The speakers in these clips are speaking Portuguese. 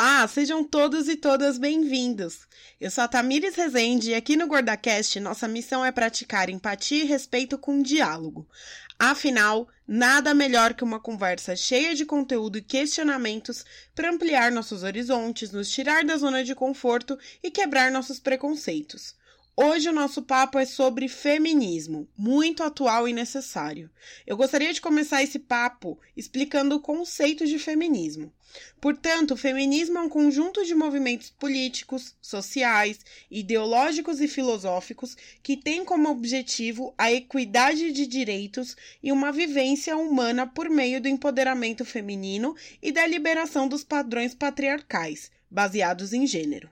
Olá, sejam todos e todas bem-vindos. Eu sou a Tamires Rezende e aqui no GordaCast nossa missão é praticar empatia e respeito com diálogo. Afinal, nada melhor que uma conversa cheia de conteúdo e questionamentos para ampliar nossos horizontes, nos tirar da zona de conforto e quebrar nossos preconceitos. Hoje o nosso papo é sobre feminismo, muito atual e necessário. Eu gostaria de começar esse papo explicando o conceito de feminismo. Portanto, o feminismo é um conjunto de movimentos políticos, sociais, ideológicos e filosóficos que tem como objetivo a equidade de direitos e uma vivência humana por meio do empoderamento feminino e da liberação dos padrões patriarcais, baseados em gênero.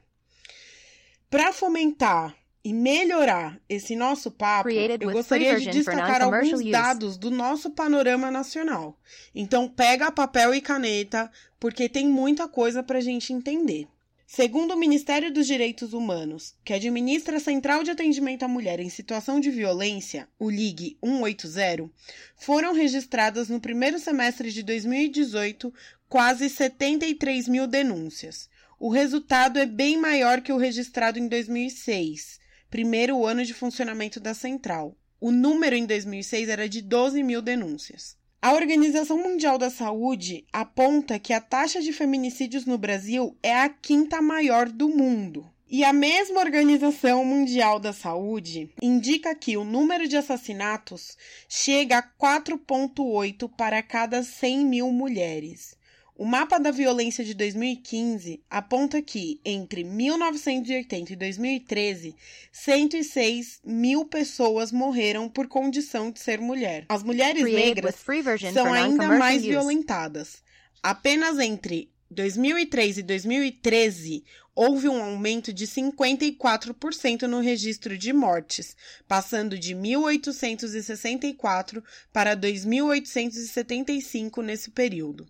Para fomentar e melhorar esse nosso papo, eu gostaria de destacar alguns dados do nosso panorama nacional. Então, pega papel e caneta, porque tem muita coisa para a gente entender. Segundo o Ministério dos Direitos Humanos, que administra a Central de Atendimento à Mulher em Situação de Violência, o LIG 180, foram registradas no primeiro semestre de 2018 quase 73 mil denúncias. O resultado é bem maior que o registrado em 2006 primeiro ano de funcionamento da central. O número em 2006 era de 12 mil denúncias. A Organização Mundial da Saúde aponta que a taxa de feminicídios no Brasil é a quinta maior do mundo. E a mesma Organização Mundial da Saúde indica que o número de assassinatos chega a 4,8 para cada 100 mil mulheres. O mapa da violência de 2015 aponta que, entre 1980 e 2013, 106 mil pessoas morreram por condição de ser mulher. As mulheres negras são ainda mais violentadas. Apenas entre 2003 e 2013, houve um aumento de 54% no registro de mortes, passando de 1.864 para 2.875 nesse período.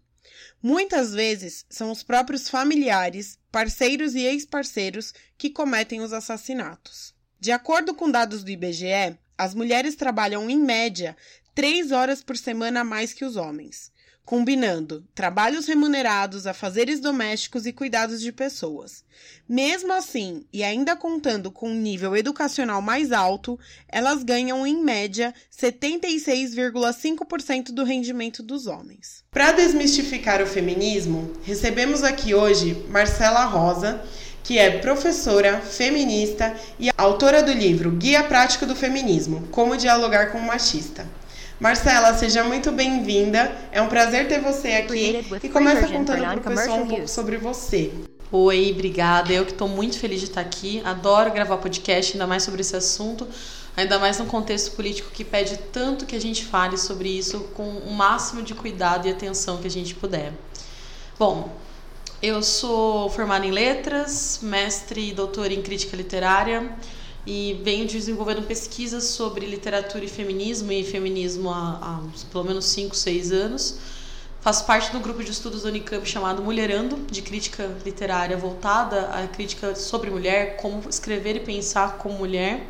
Muitas vezes são os próprios familiares, parceiros e ex-parceiros que cometem os assassinatos. De acordo com dados do IBGE, as mulheres trabalham em média três horas por semana a mais que os homens combinando trabalhos remunerados, afazeres domésticos e cuidados de pessoas. Mesmo assim, e ainda contando com um nível educacional mais alto, elas ganham em média 76,5% do rendimento dos homens. Para desmistificar o feminismo, recebemos aqui hoje Marcela Rosa, que é professora, feminista e autora do livro Guia Prático do Feminismo: Como Dialogar com o Machista. Marcela, seja muito bem-vinda. É um prazer ter você aqui. E começa contando para o pessoal um pouco sobre você. Oi, obrigada. Eu que estou muito feliz de estar aqui. Adoro gravar podcast, ainda mais sobre esse assunto. Ainda mais num contexto político que pede tanto que a gente fale sobre isso com o máximo de cuidado e atenção que a gente puder. Bom, eu sou formada em letras, mestre e doutora em crítica literária e venho desenvolvendo pesquisas sobre literatura e feminismo e feminismo há, há pelo menos 5, 6 anos. Faço parte do grupo de estudos da Unicamp chamado Mulherando, de crítica literária voltada à crítica sobre mulher, como escrever e pensar como mulher.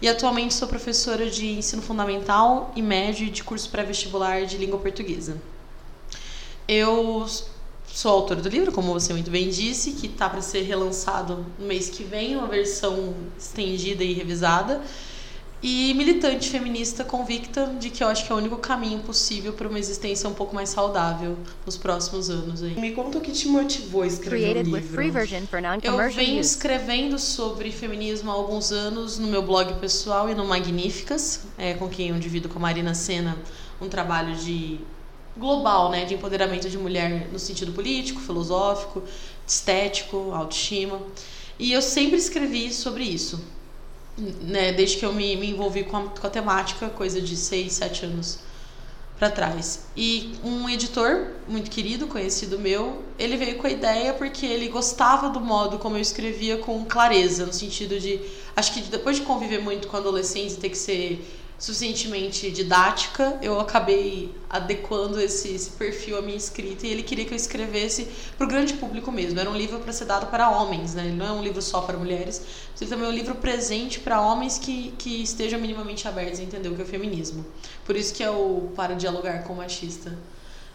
E atualmente sou professora de ensino fundamental e médio de curso pré-vestibular de língua portuguesa. Eu Sou autora do livro, como você muito bem disse, que está para ser relançado no mês que vem, uma versão estendida e revisada. E militante feminista convicta de que eu acho que é o único caminho possível para uma existência um pouco mais saudável nos próximos anos. Aí. Me conta o que te motivou a escrever o livro. Eu venho escrevendo sobre feminismo há alguns anos no meu blog pessoal e no Magníficas, é, com quem eu divido com a Marina Sena um trabalho de global, né, de empoderamento de mulher no sentido político, filosófico, estético, autoestima. E eu sempre escrevi sobre isso, né, desde que eu me, me envolvi com a, com a temática, coisa de seis, sete anos para trás. E um editor muito querido, conhecido meu, ele veio com a ideia porque ele gostava do modo como eu escrevia com clareza, no sentido de acho que depois de conviver muito com adolescentes e ter que ser suficientemente didática, eu acabei adequando esse, esse, perfil à minha escrita e ele queria que eu escrevesse para o grande público mesmo. Era um livro para ser dado para homens, né? Ele não é um livro só para mulheres, mas também é um livro presente para homens que, que estejam minimamente abertos a entender o que é o feminismo. Por isso que é o Para Dialogar com o Machista.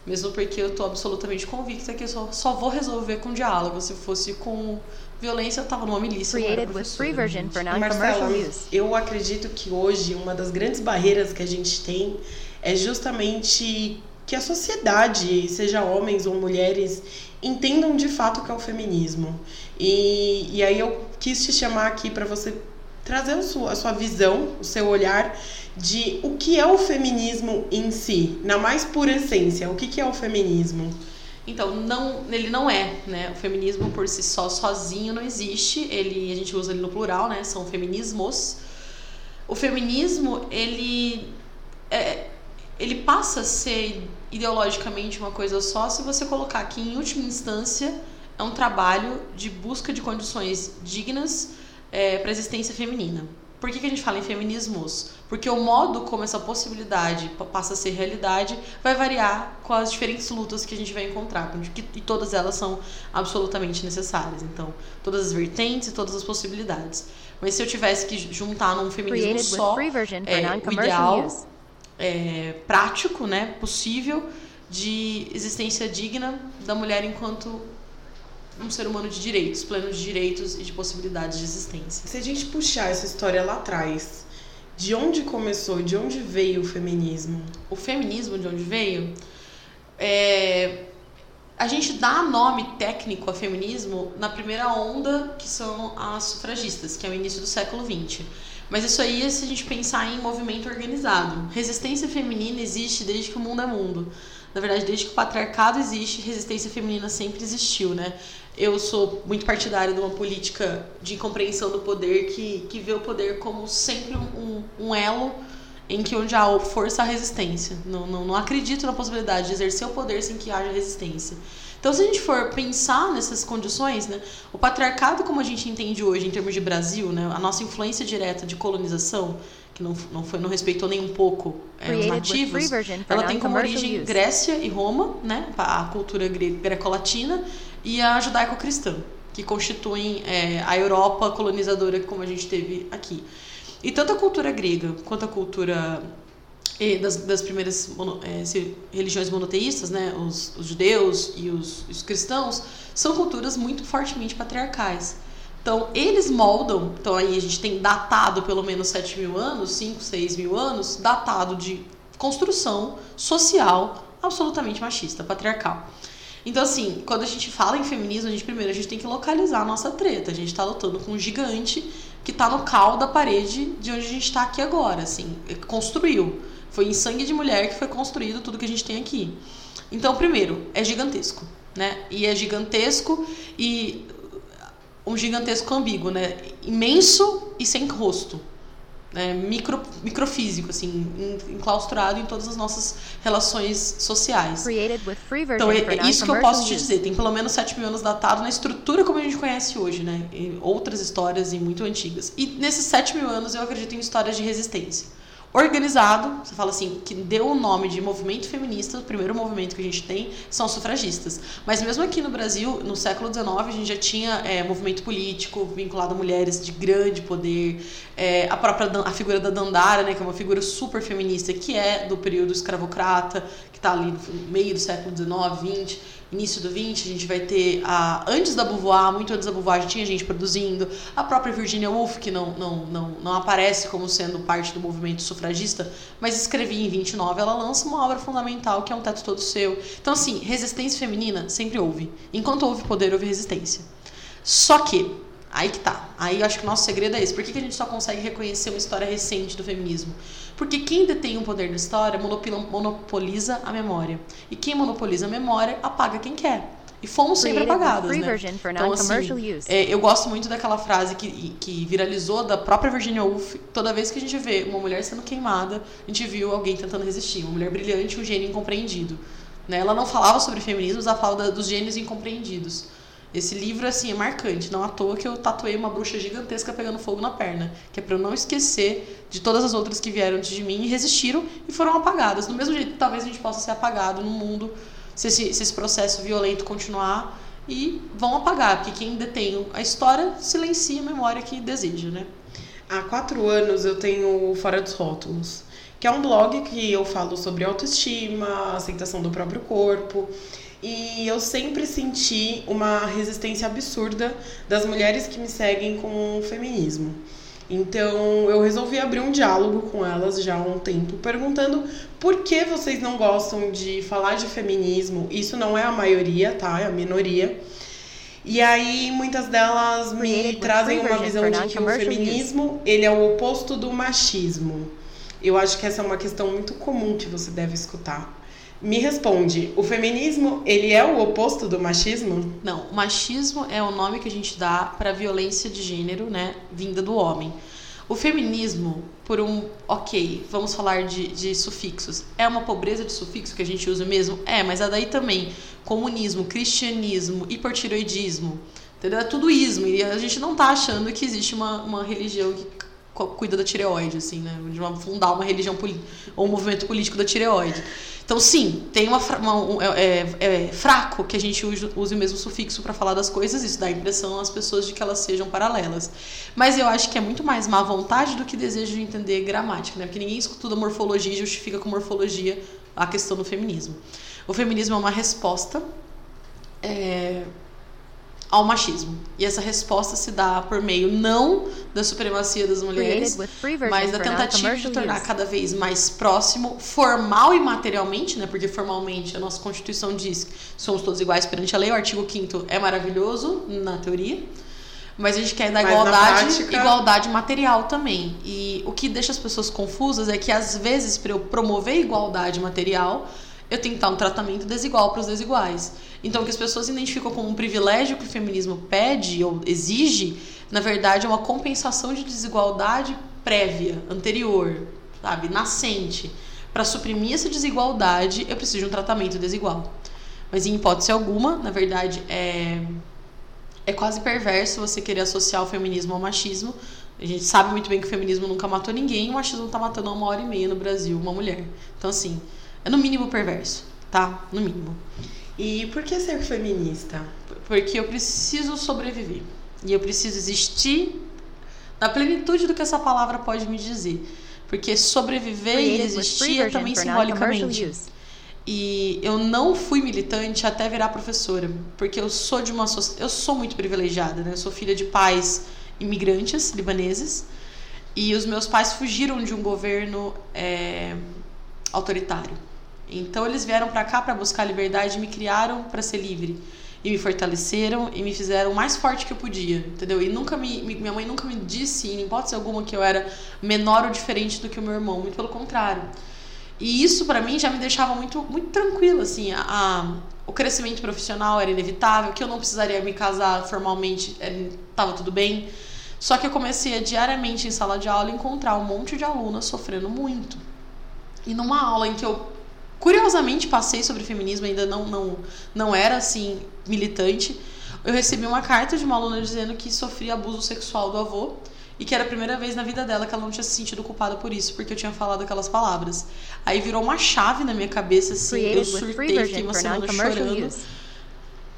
Mesmo porque eu estou absolutamente convicta que eu só, só vou resolver com diálogo. Se fosse com violência, eu tava numa milícia. Created with free version for non-commercial use. Eu acredito que hoje uma das grandes barreiras que a gente tem é justamente que a sociedade, seja homens ou mulheres, entendam de fato o que é o feminismo. E, e aí eu quis te chamar aqui para você trazer a sua, a sua visão, o seu olhar de o que é o feminismo em si, na mais pura essência. O que, que é o feminismo? Então, não, ele não é, né? O feminismo por si só, sozinho, não existe. Ele, a gente usa ele no plural, né? São feminismos. O feminismo, ele, é, ele passa a ser ideologicamente uma coisa só se você colocar que, em última instância, é um trabalho de busca de condições dignas é, para a existência feminina. Por que, que a gente fala em feminismos? Porque o modo como essa possibilidade passa a ser realidade vai variar com as diferentes lutas que a gente vai encontrar, e todas elas são absolutamente necessárias. Então, todas as vertentes e todas as possibilidades. Mas se eu tivesse que juntar num feminismo só, é, o ideal é, prático, né, possível, de existência digna da mulher enquanto um ser humano de direitos, pleno de direitos e de possibilidades de existência. Se a gente puxar essa história lá atrás, de onde começou, de onde veio o feminismo? O feminismo, de onde veio? É... A gente dá nome técnico a feminismo na primeira onda, que são as sufragistas, que é o início do século XX. Mas isso aí é se a gente pensar em movimento organizado. Resistência feminina existe desde que o mundo é mundo. Na verdade, desde que o patriarcado existe, resistência feminina sempre existiu, né? Eu sou muito partidária de uma política de compreensão do poder que, que vê o poder como sempre um, um elo em que onde há força há resistência. Não, não, não acredito na possibilidade de exercer o poder sem que haja resistência. Então, se a gente for pensar nessas condições, né, o patriarcado, como a gente entende hoje em termos de Brasil, né, a nossa influência direta de colonização, que não, não, foi, não respeitou nem um pouco é, os nativos, ela tem como origem Grécia e Roma, né, a cultura greco-latina, e a judaico-cristã, que constituem é, a Europa colonizadora como a gente teve aqui. E tanto a cultura grega quanto a cultura das, das primeiras mono, é, religiões monoteístas, né, os, os judeus e os, os, cristãos, são culturas muito fortemente patriarcais. Então, eles moldam, então aí a gente tem datado pelo menos 7 mil anos, 5, 6 mil anos, datado de construção social absolutamente machista, patriarcal. Então, assim, quando a gente fala em feminismo, a gente primeiro a gente tem que localizar a nossa treta. A gente tá lutando com um gigante que tá no cal da parede de onde a gente tá aqui agora, assim, construiu. Foi em sangue de mulher que foi construído tudo que a gente tem aqui. Então, primeiro, é gigantesco, né? E é gigantesco e um gigantesco ambíguo, né? Imenso e sem rosto é, micro, microfísico, assim, enclaustrado em todas as nossas relações sociais. Então é, é isso que eu posso te dizer. Tem pelo menos 7 mil anos datado na estrutura como a gente conhece hoje, né? E outras histórias e muito antigas. E nesses 7 mil anos eu acredito em histórias de resistência organizado, você fala assim, que deu o nome de movimento feminista, o primeiro movimento que a gente tem são sufragistas. Mas mesmo aqui no Brasil, no século XIX, a gente já tinha é, movimento político vinculado a mulheres de grande poder, é, a própria a figura da Dandara, né, que é uma figura super feminista, que é do período escravocrata, que está ali no meio do século XIX, XX início do 20, a gente vai ter a antes da Beauvoir, muito antes da Beauvoir já tinha gente produzindo, a própria Virginia Woolf, que não, não, não, não aparece como sendo parte do movimento sufragista, mas escrevia em 29, ela lança uma obra fundamental que é Um Teto Todo Seu. Então, assim, resistência feminina sempre houve. Enquanto houve poder, houve resistência. Só que Aí que tá. Aí eu acho que o nosso segredo é esse. Por que, que a gente só consegue reconhecer uma história recente do feminismo? Porque quem detém o poder da história monopoliza a memória. E quem monopoliza a memória apaga quem quer. E fomos sempre apagadas, né? Então, assim, é, eu gosto muito daquela frase que, que viralizou da própria Virginia Woolf. Toda vez que a gente vê uma mulher sendo queimada, a gente viu alguém tentando resistir. Uma mulher brilhante, um gênio incompreendido. Né? Ela não falava sobre feminismo, ela falava dos gênios incompreendidos. Esse livro, assim, é marcante. Não à toa que eu tatuei uma bruxa gigantesca pegando fogo na perna. Que é pra eu não esquecer de todas as outras que vieram antes de mim e resistiram e foram apagadas. Do mesmo jeito que talvez a gente possa ser apagado no mundo se esse, se esse processo violento continuar e vão apagar, porque quem detém a história silencia a memória que deseja, né? Há quatro anos eu tenho Fora dos Rótulos, que é um blog que eu falo sobre autoestima, aceitação do próprio corpo. E eu sempre senti uma resistência absurda das mulheres que me seguem com o feminismo. Então eu resolvi abrir um diálogo com elas já há um tempo, perguntando por que vocês não gostam de falar de feminismo. Isso não é a maioria, tá? É a minoria. E aí muitas delas me trazem uma visão de que o feminismo ele é o oposto do machismo. Eu acho que essa é uma questão muito comum que você deve escutar. Me responde, o feminismo, ele é o oposto do machismo? Não, o machismo é o nome que a gente dá para violência de gênero, né, vinda do homem. O feminismo, por um, ok, vamos falar de, de sufixos, é uma pobreza de sufixo que a gente usa mesmo? É, mas é daí também comunismo, cristianismo, hipertiroidismo, entendeu? É tudo ismo, e a gente não tá achando que existe uma, uma religião que cuida da tireoide, assim, né? De fundar uma religião ou um movimento político da tireoide. Então, sim, tem uma, uma um, é, é, é, fraco que a gente use, use o mesmo sufixo para falar das coisas, isso dá a impressão às pessoas de que elas sejam paralelas. Mas eu acho que é muito mais má vontade do que desejo de entender gramática, né? Porque ninguém estuda morfologia e justifica com morfologia a questão do feminismo. O feminismo é uma resposta é, ao machismo. E essa resposta se dá por meio não da supremacia das mulheres, mas da tentativa de tornar cada vez mais próximo, formal e materialmente, né? Porque formalmente a nossa Constituição diz que somos todos iguais perante a lei, o artigo 5 é maravilhoso na teoria. Mas a gente quer dar igualdade, prática... igualdade material também. E o que deixa as pessoas confusas é que às vezes para eu promover igualdade material, eu tenho que dar um tratamento desigual para os desiguais. Então, o que as pessoas identificam como um privilégio que o feminismo pede ou exige, na verdade, é uma compensação de desigualdade prévia, anterior, sabe, nascente. Para suprimir essa desigualdade, eu preciso de um tratamento desigual. Mas, em hipótese alguma, na verdade, é, é quase perverso você querer associar o feminismo ao machismo. A gente sabe muito bem que o feminismo nunca matou ninguém, o machismo está matando uma hora e meia no Brasil uma mulher. Então, assim, é no mínimo perverso, tá? No mínimo. E por que ser feminista? Porque eu preciso sobreviver. E eu preciso existir na plenitude do que essa palavra pode me dizer. Porque sobreviver e existir é também simbolicamente. E eu não fui militante até virar professora, porque eu sou de uma eu sou muito privilegiada, né? Eu sou filha de pais imigrantes libaneses e os meus pais fugiram de um governo é, autoritário. Então eles vieram para cá para buscar liberdade, me criaram para ser livre e me fortaleceram e me fizeram o mais forte que eu podia, entendeu? E nunca me, minha mãe nunca me disse, em hipótese alguma, que eu era menor ou diferente do que o meu irmão, muito pelo contrário. E isso para mim já me deixava muito muito tranquilo, assim, a, a, o crescimento profissional era inevitável, que eu não precisaria me casar formalmente, estava tudo bem. Só que eu comecei a diariamente em sala de aula encontrar um monte de alunas sofrendo muito. E numa aula em que eu Curiosamente, passei sobre feminismo, ainda não, não, não era assim militante. Eu recebi uma carta de uma aluna dizendo que sofria abuso sexual do avô e que era a primeira vez na vida dela que ela não tinha se sentido culpada por isso, porque eu tinha falado aquelas palavras. Aí virou uma chave na minha cabeça, assim, eu surtei, fiquei uma semana chorando.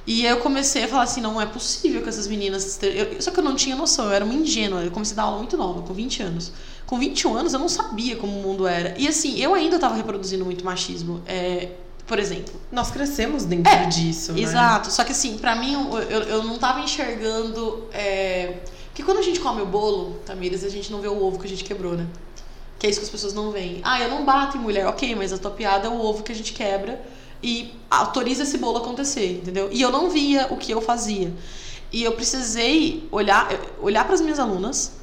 E aí eu comecei a falar assim, não é possível que essas meninas... Eu, só que eu não tinha noção, eu era uma ingênua, eu comecei a dar aula muito nova, com 20 anos com 21 anos eu não sabia como o mundo era. E assim, eu ainda estava reproduzindo muito machismo. É, por exemplo. Nós crescemos dentro é, disso. Né? Exato. Só que assim, para mim, eu, eu não estava enxergando. É... Porque quando a gente come o bolo, Tamires, a gente não vê o ovo que a gente quebrou, né? Que é isso que as pessoas não veem. Ah, eu não bato em mulher. Ok, mas a tua piada é o ovo que a gente quebra e autoriza esse bolo acontecer, entendeu? E eu não via o que eu fazia. E eu precisei olhar, olhar para as minhas alunas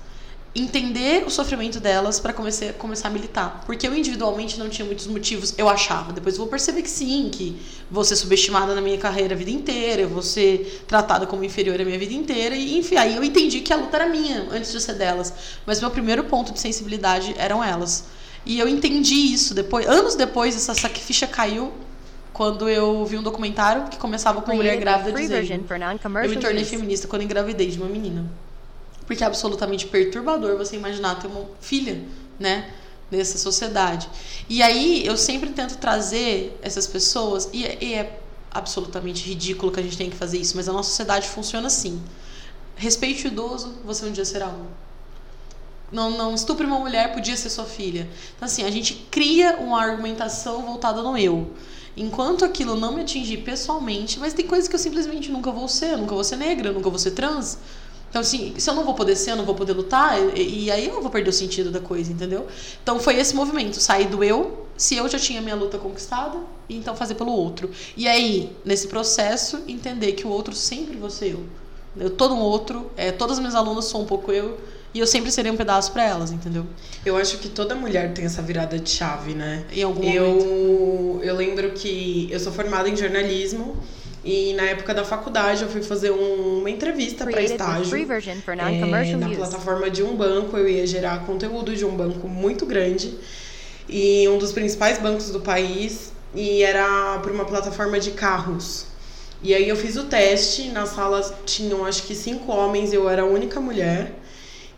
entender o sofrimento delas para começar, começar a militar. Porque eu individualmente não tinha muitos motivos, eu achava. Depois eu vou perceber que sim, que vou ser subestimada na minha carreira a vida inteira, eu vou ser tratada como inferior a minha vida inteira. E enfim, aí eu entendi que a luta era minha antes de ser delas. Mas meu primeiro ponto de sensibilidade eram elas. E eu entendi isso depois, anos depois, essa, essa ficha caiu quando eu vi um documentário que começava com uma mulher grávida dizendo: Eu me tornei feminista quando engravidei de uma menina. Porque é absolutamente perturbador você imaginar ter uma filha, né? Nessa sociedade. E aí eu sempre tento trazer essas pessoas, e é, e é absolutamente ridículo que a gente tenha que fazer isso, mas a nossa sociedade funciona assim. Respeite o idoso, você um dia será um. Não, não estupre uma mulher, podia ser sua filha. Então, assim, a gente cria uma argumentação voltada no eu. Enquanto aquilo não me atingir pessoalmente, mas tem coisas que eu simplesmente nunca vou ser. Nunca vou ser negra, nunca vou ser trans. Então, assim, se eu não vou poder ser, eu não vou poder lutar, e, e aí eu vou perder o sentido da coisa, entendeu? Então, foi esse movimento, sair do eu, se eu já tinha minha luta conquistada, e então fazer pelo outro. E aí, nesse processo, entender que o outro sempre vou ser eu. Eu todo um outro, é, todas as minhas alunas são um pouco eu, e eu sempre serei um pedaço para elas, entendeu? Eu acho que toda mulher tem essa virada de chave, né? Em algum momento. Eu, eu lembro que eu sou formada em jornalismo e na época da faculdade eu fui fazer um- uma entrevista para a estágio. É, na plataforma de um banco, eu ia gerar conteúdo de um banco muito grande e um dos principais bancos do país e era por uma plataforma de carros. E aí eu fiz o teste, na sala tinham acho que cinco homens, eu era a única mulher.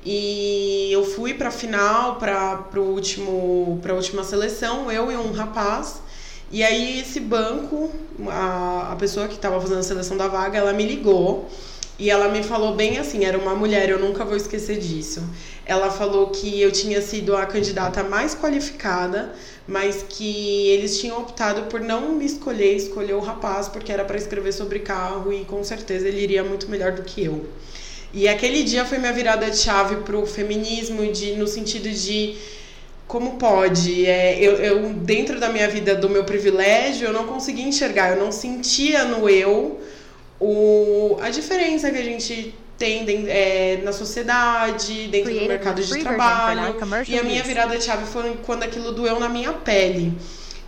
E eu fui pra final, pra pro último, pra última seleção, eu e um rapaz. E aí esse banco, a, a pessoa que estava fazendo a seleção da vaga, ela me ligou e ela me falou bem assim, era uma mulher, eu nunca vou esquecer disso. Ela falou que eu tinha sido a candidata mais qualificada, mas que eles tinham optado por não me escolher, escolher o rapaz, porque era para escrever sobre carro e com certeza ele iria muito melhor do que eu. E aquele dia foi minha virada de chave pro feminismo, de, no sentido de como pode? É, eu, eu, dentro da minha vida, do meu privilégio, eu não conseguia enxergar, eu não sentia no eu o, a diferença que a gente tem é, na sociedade, dentro do mercado de for trabalho. E a minha virada de chave foi quando aquilo doeu na minha pele.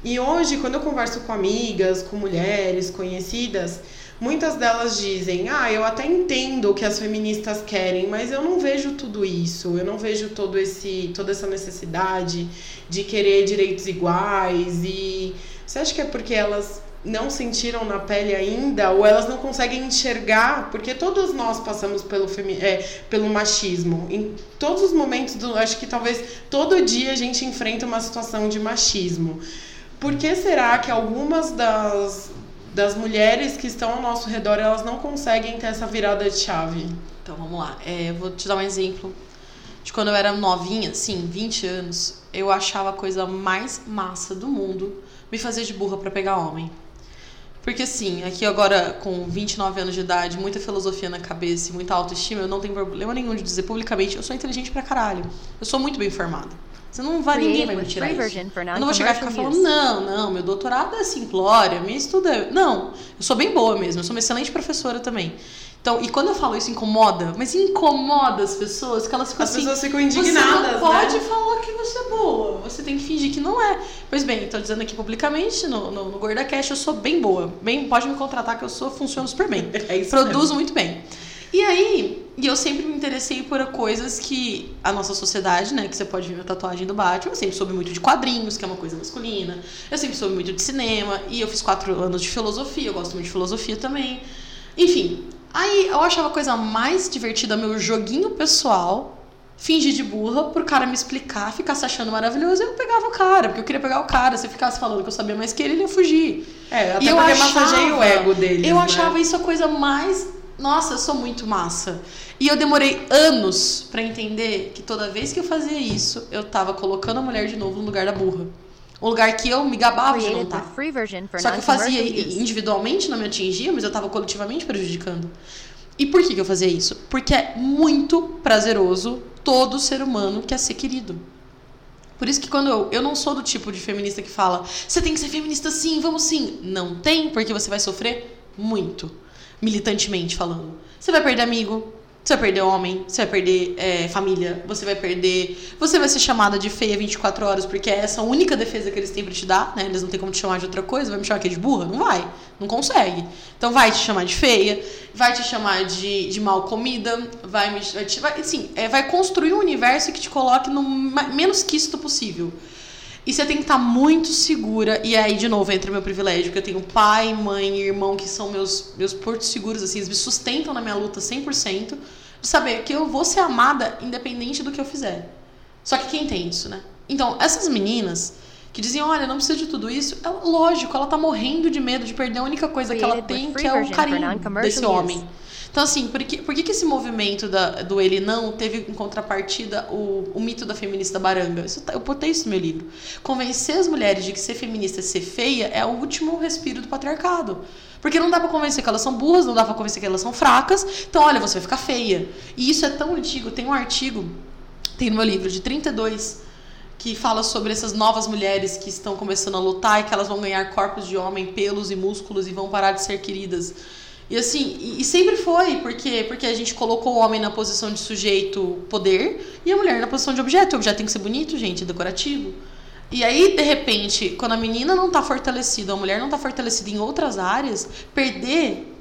E hoje, quando eu converso com amigas, com mulheres conhecidas, muitas delas dizem: Ah, eu até entendo o que as feministas querem, mas eu não vejo tudo isso. Eu não vejo todo esse, toda essa necessidade de querer direitos iguais. E você acha que é porque elas não sentiram na pele ainda ou elas não conseguem enxergar porque todos nós passamos pelo é, pelo machismo em todos os momentos do acho que talvez todo dia a gente enfrenta uma situação de machismo por que será que algumas das das mulheres que estão ao nosso redor elas não conseguem ter essa virada de chave Então vamos lá. É, vou te dar um exemplo de quando eu era novinha, sim, 20 anos, eu achava a coisa mais massa do mundo me fazer de burra pra pegar homem. Porque assim, aqui agora com 29 anos de idade, muita filosofia na cabeça e muita autoestima, eu não tenho problema nenhum de dizer publicamente, eu sou inteligente pra caralho. Eu sou muito bem formada. Você não vai, ninguém vai me tirar isso. Eu não vou chegar e ficar falando, não, não, meu doutorado é simplória, minha estudo é... Não, eu sou bem boa mesmo, eu sou uma excelente professora também. Então, e quando eu falo isso incomoda, mas incomoda as pessoas, que elas ficam as assim... pessoas ficam indignadas Você não pode né? falar que você é boa, você tem que fingir que não é. Pois bem, tô dizendo aqui publicamente, no, no, no GordaCast, eu sou bem boa. Bem, pode me contratar que eu sou, funciono super bem. é isso Produzo muito bem. E aí, e eu sempre me interessei por coisas que a nossa sociedade, né, que você pode ver na tatuagem do Batman, eu sempre soube muito de quadrinhos, que é uma coisa masculina. Eu sempre soube muito de cinema, e eu fiz quatro anos de filosofia, eu gosto muito de filosofia também. Enfim, aí eu achava a coisa mais divertida meu joguinho pessoal, fingir de burra pro cara me explicar, ficar se achando maravilhoso, e eu pegava o cara, porque eu queria pegar o cara. Se eu ficasse falando que eu sabia mais que ele, ele ia fugir. é até E eu porque achava- massageia o ego deles Eu né? achava isso a coisa mais. Nossa, eu sou muito massa. E eu demorei anos pra entender que toda vez que eu fazia isso, eu tava colocando a mulher de novo no lugar da burra. Um lugar que eu me gabava de não estar. Só que eu fazia individualmente, não me atingia, mas eu tava coletivamente prejudicando. E por que, que eu fazia isso? Porque é muito prazeroso todo ser humano quer ser querido. Por isso que quando eu, eu não sou do tipo de feminista que fala, você tem que ser feminista sim, vamos sim. Não tem, porque você vai sofrer muito, militantemente falando. Você vai perder amigo, você vai perder homem, você vai perder é, família, você vai perder. Você vai ser chamada de feia 24 horas, porque é essa a única defesa que eles têm pra te dar, né? Eles não têm como te chamar de outra coisa, vai me chamar aqui de burra? Não vai, não consegue. Então vai te chamar de feia, vai te chamar de, de mal comida, vai me. Vai, te, vai, assim, é, vai construir um universo que te coloque no menos quisto possível. E você tem que estar tá muito segura. E aí, de novo, entra meu privilégio, que eu tenho pai, mãe e irmão que são meus, meus portos seguros, assim, eles me sustentam na minha luta 100%, de saber que eu vou ser amada independente do que eu fizer. Só que quem tem isso, né? Então, essas meninas que diziam, olha, não precisa de tudo isso, ela, lógico, ela tá morrendo de medo de perder a única coisa que ela tem, que é o carinho desse homem. Então, assim, por que, por que, que esse movimento da, do ele não teve em contrapartida o, o mito da feminista baranga? Isso, tá, eu botei isso no meu livro. Convencer as mulheres de que ser feminista é ser feia é o último respiro do patriarcado. Porque não dá pra convencer que elas são burras, não dá pra convencer que elas são fracas. Então, olha, você vai ficar feia. E isso é tão antigo. Tem um artigo, tem no meu livro, de 32 que fala sobre essas novas mulheres que estão começando a lutar e que elas vão ganhar corpos de homem, pelos e músculos e vão parar de ser queridas. E assim, e, sempre foi, porque porque a gente colocou o homem na posição de sujeito poder e a mulher na posição de objeto. O objeto tem que ser bonito, gente, decorativo. E aí, de repente, quando a menina não tá fortalecida, a mulher não tá fortalecida em outras áreas, perder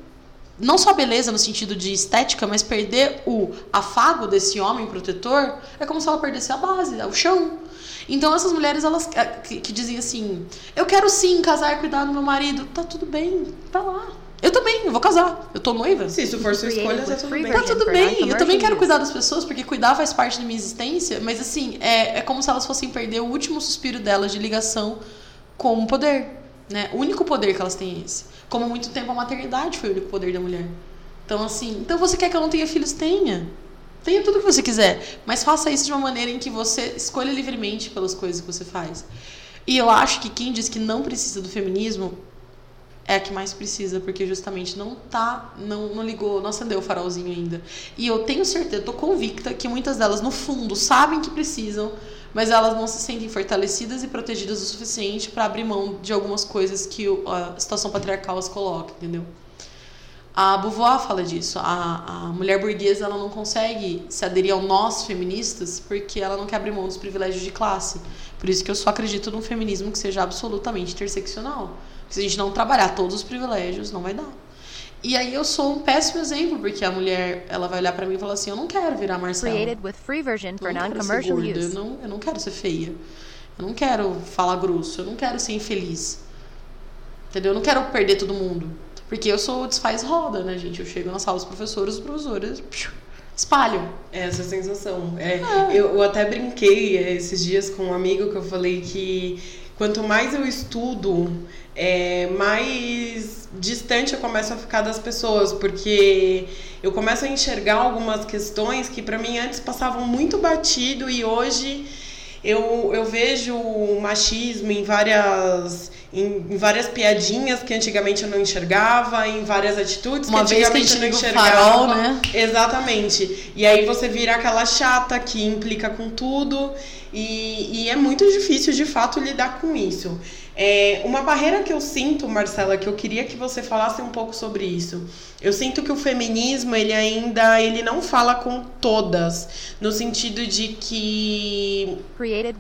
não só a beleza no sentido de estética, mas perder o afago desse homem protetor é como se ela perdesse a base, o chão. Então essas mulheres elas eh, que, que dizem assim: "Eu quero sim casar cuidar do meu marido". Tá tudo bem, tá lá. Eu também, eu vou casar. Eu tô noiva. Se isso for sua escolha, tá tudo bem. Tá tudo bem. Eu também quero cuidar das pessoas, porque cuidar faz parte da minha existência. Mas assim, é, é como se elas fossem perder o último suspiro delas de ligação com o poder. Né? O único poder que elas têm é esse. Como há muito tempo a maternidade foi o único poder da mulher. Então, assim, então você quer que eu não tenha filhos? Tenha. Tenha tudo o que você quiser. Mas faça isso de uma maneira em que você escolha livremente pelas coisas que você faz. E eu acho que quem diz que não precisa do feminismo é a que mais precisa, porque justamente não tá, não, não ligou, não acendeu o farolzinho ainda. E eu tenho certeza, tô convicta que muitas delas, no fundo, sabem que precisam, mas elas não se sentem fortalecidas e protegidas o suficiente para abrir mão de algumas coisas que a situação patriarcal as coloca, entendeu? A Beauvoir fala disso. A, a mulher burguesa ela não consegue se aderir ao nós feministas porque ela não quer abrir mão dos privilégios de classe. Por isso que eu só acredito num feminismo que seja absolutamente interseccional. Se a gente não trabalhar todos os privilégios, não vai dar. E aí eu sou um péssimo exemplo, porque a mulher, ela vai olhar para mim e falar assim, eu não quero virar Marcela. Created with free version for non-commercial use. Eu não, eu não quero ser feia. Eu não quero falar grosso, eu não quero ser infeliz. Entendeu? Eu não quero perder todo mundo. Porque eu sou desfaz roda, né, gente? Eu chego na sala dos professores, os professores espalham. É essa sensação. É, ah. eu, eu até brinquei esses dias com um amigo que eu falei que quanto mais eu estudo, é, mais distante eu começo a ficar das pessoas, porque eu começo a enxergar algumas questões que para mim antes passavam muito batido e hoje eu, eu vejo o machismo em várias em, várias piadinhas que antigamente eu não enxergava, em várias atitudes Uma que antigamente eu não enxergava. Farol, né? Exatamente. E aí você vira aquela chata que implica com tudo e, e é muito difícil de fato lidar com isso. É, uma barreira que eu sinto, Marcela, que eu queria que você falasse um pouco sobre isso. Eu sinto que o feminismo, ele ainda ele não fala com todas, no sentido de que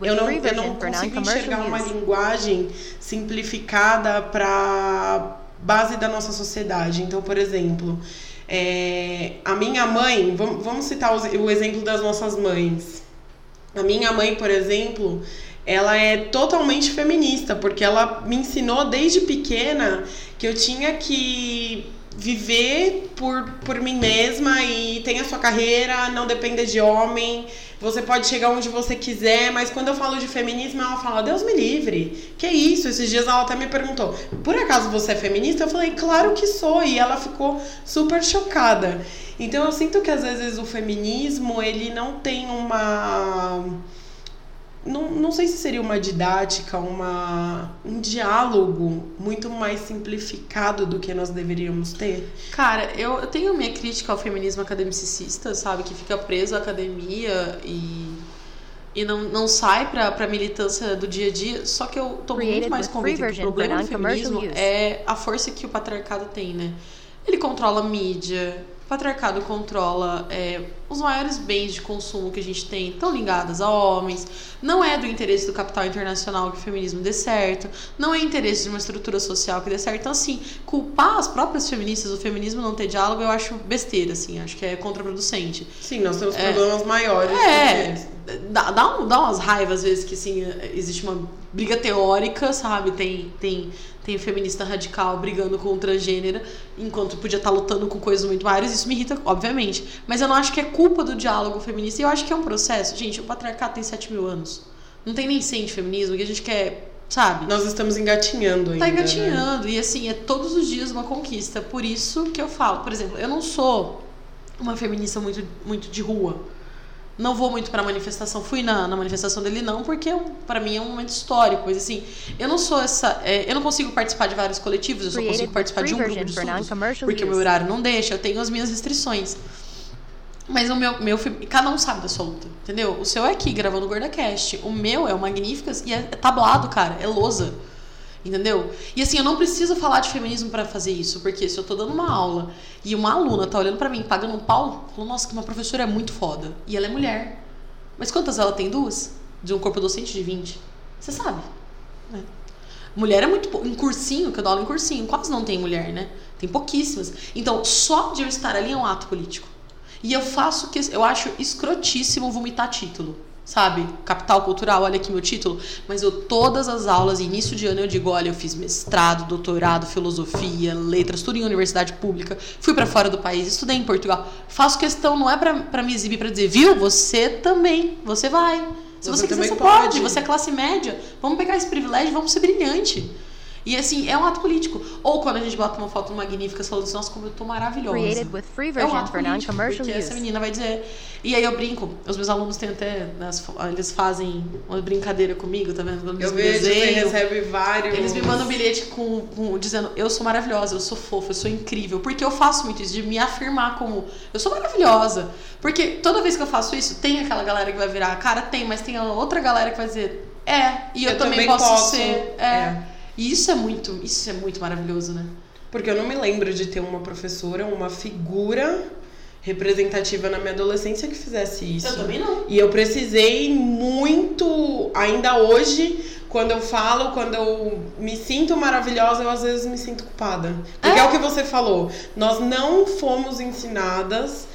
eu não, eu não consigo enxergar uma linguagem simplificada para base da nossa sociedade. Então, por exemplo, é, a minha mãe, vamos, vamos citar o exemplo das nossas mães. A minha mãe, por exemplo, ela é totalmente feminista, porque ela me ensinou desde pequena que eu tinha que viver por, por mim mesma e ter a sua carreira, não depender de homem. Você pode chegar onde você quiser, mas quando eu falo de feminismo, ela fala: Deus me livre. Que isso? Esses dias ela até me perguntou: Por acaso você é feminista? Eu falei: Claro que sou. E ela ficou super chocada. Então eu sinto que às vezes o feminismo ele não tem uma não, não sei se seria uma didática, uma, um diálogo muito mais simplificado do que nós deveríamos ter? Cara, eu, eu tenho minha crítica ao feminismo academicista, sabe? Que fica preso à academia e, e não, não sai pra, pra militância do dia a dia. Só que eu tô muito mais convicta que o problema do feminismo é a força que o patriarcado tem, né? Ele controla a mídia, o patriarcado controla é, os maiores bens de consumo que a gente tem, estão ligados a homens. Não é do interesse do capital internacional que o feminismo dê certo. Não é interesse de uma estrutura social que dê certo. Então, assim, culpar as próprias feministas do feminismo não ter diálogo, eu acho besteira, assim. Acho que é contraproducente. Sim, nós temos é, problemas maiores. É. dá, dá, um, dá umas raivas às vezes que assim, existe uma briga teórica, sabe? Tem, tem, tem feminista radical brigando com transgênero, enquanto podia estar tá lutando com coisas muito maiores. Isso me irrita, obviamente. Mas eu não acho que é culpa do diálogo feminista. E eu acho que é um processo. Gente, o patriarcado tem 7 mil anos. Não tem nem 100 de feminismo, que a gente quer sabe? Nós estamos engatinhando ainda. Tá engatinhando. Né? E assim, é todos os dias uma conquista. Por isso que eu falo, por exemplo, eu não sou uma feminista muito, muito de rua. Não vou muito pra manifestação. Fui na, na manifestação dele, não, porque para mim é um momento histórico. Mas assim, eu não sou essa. É, eu não consigo participar de vários coletivos, eu só consigo participar de um grupo de estudos. Porque o meu horário não deixa, eu tenho as minhas restrições. Mas o meu, meu cada um sabe da sua luta, entendeu? O seu é aqui gravando o GordaCast. O meu é o Magníficas e é tablado, cara. É lousa. Entendeu? E assim, eu não preciso falar de feminismo para fazer isso, porque se eu tô dando uma aula e uma aluna tá olhando para mim, pagando um pau, falou, nossa, que uma professora é muito foda. E ela é mulher. Mas quantas ela tem? Duas? De um corpo docente de 20. Você sabe. Né? Mulher é muito. Em cursinho, que eu dou aula em cursinho, quase não tem mulher, né? Tem pouquíssimas. Então, só de eu estar ali é um ato político. E eu faço que. Eu acho escrotíssimo vomitar título sabe? Capital cultural, olha aqui meu título. Mas eu, todas as aulas, início de ano, eu digo: olha, eu fiz mestrado, doutorado, filosofia, letras, tudo em universidade pública. Fui para fora do país, estudei em Portugal. Faço questão, não é para me exibir, para dizer, viu? Você também, você vai. Se você, você quiser, você pode. pode. Você é classe média. Vamos pegar esse privilégio, vamos ser brilhante. E assim, é um ato político. Ou quando a gente bota uma foto magnífica falando assim, nossa, como eu tô maravilhosa. Created with free é um ato for político, porque use. essa menina vai dizer. E aí eu brinco, os meus alunos têm até. eles fazem uma brincadeira comigo, tá vendo? Eu vejo, desenho, você recebe vários. Eles me mandam um bilhete com, com, dizendo, eu sou maravilhosa, eu sou fofa, eu sou incrível. Porque eu faço muito isso, de me afirmar como eu sou maravilhosa. Porque toda vez que eu faço isso, tem aquela galera que vai virar, cara, tem, mas tem outra galera que vai dizer, é, e eu, eu também, também, posso, posso ser. é. é. E isso é muito, isso é muito maravilhoso, né? Porque eu não me lembro de ter uma professora, uma figura representativa na minha adolescência que fizesse isso. Eu também não. E eu precisei muito, ainda hoje, quando eu falo, quando eu me sinto maravilhosa, eu às vezes me sinto culpada. Porque é, é o que você falou. Nós não fomos ensinadas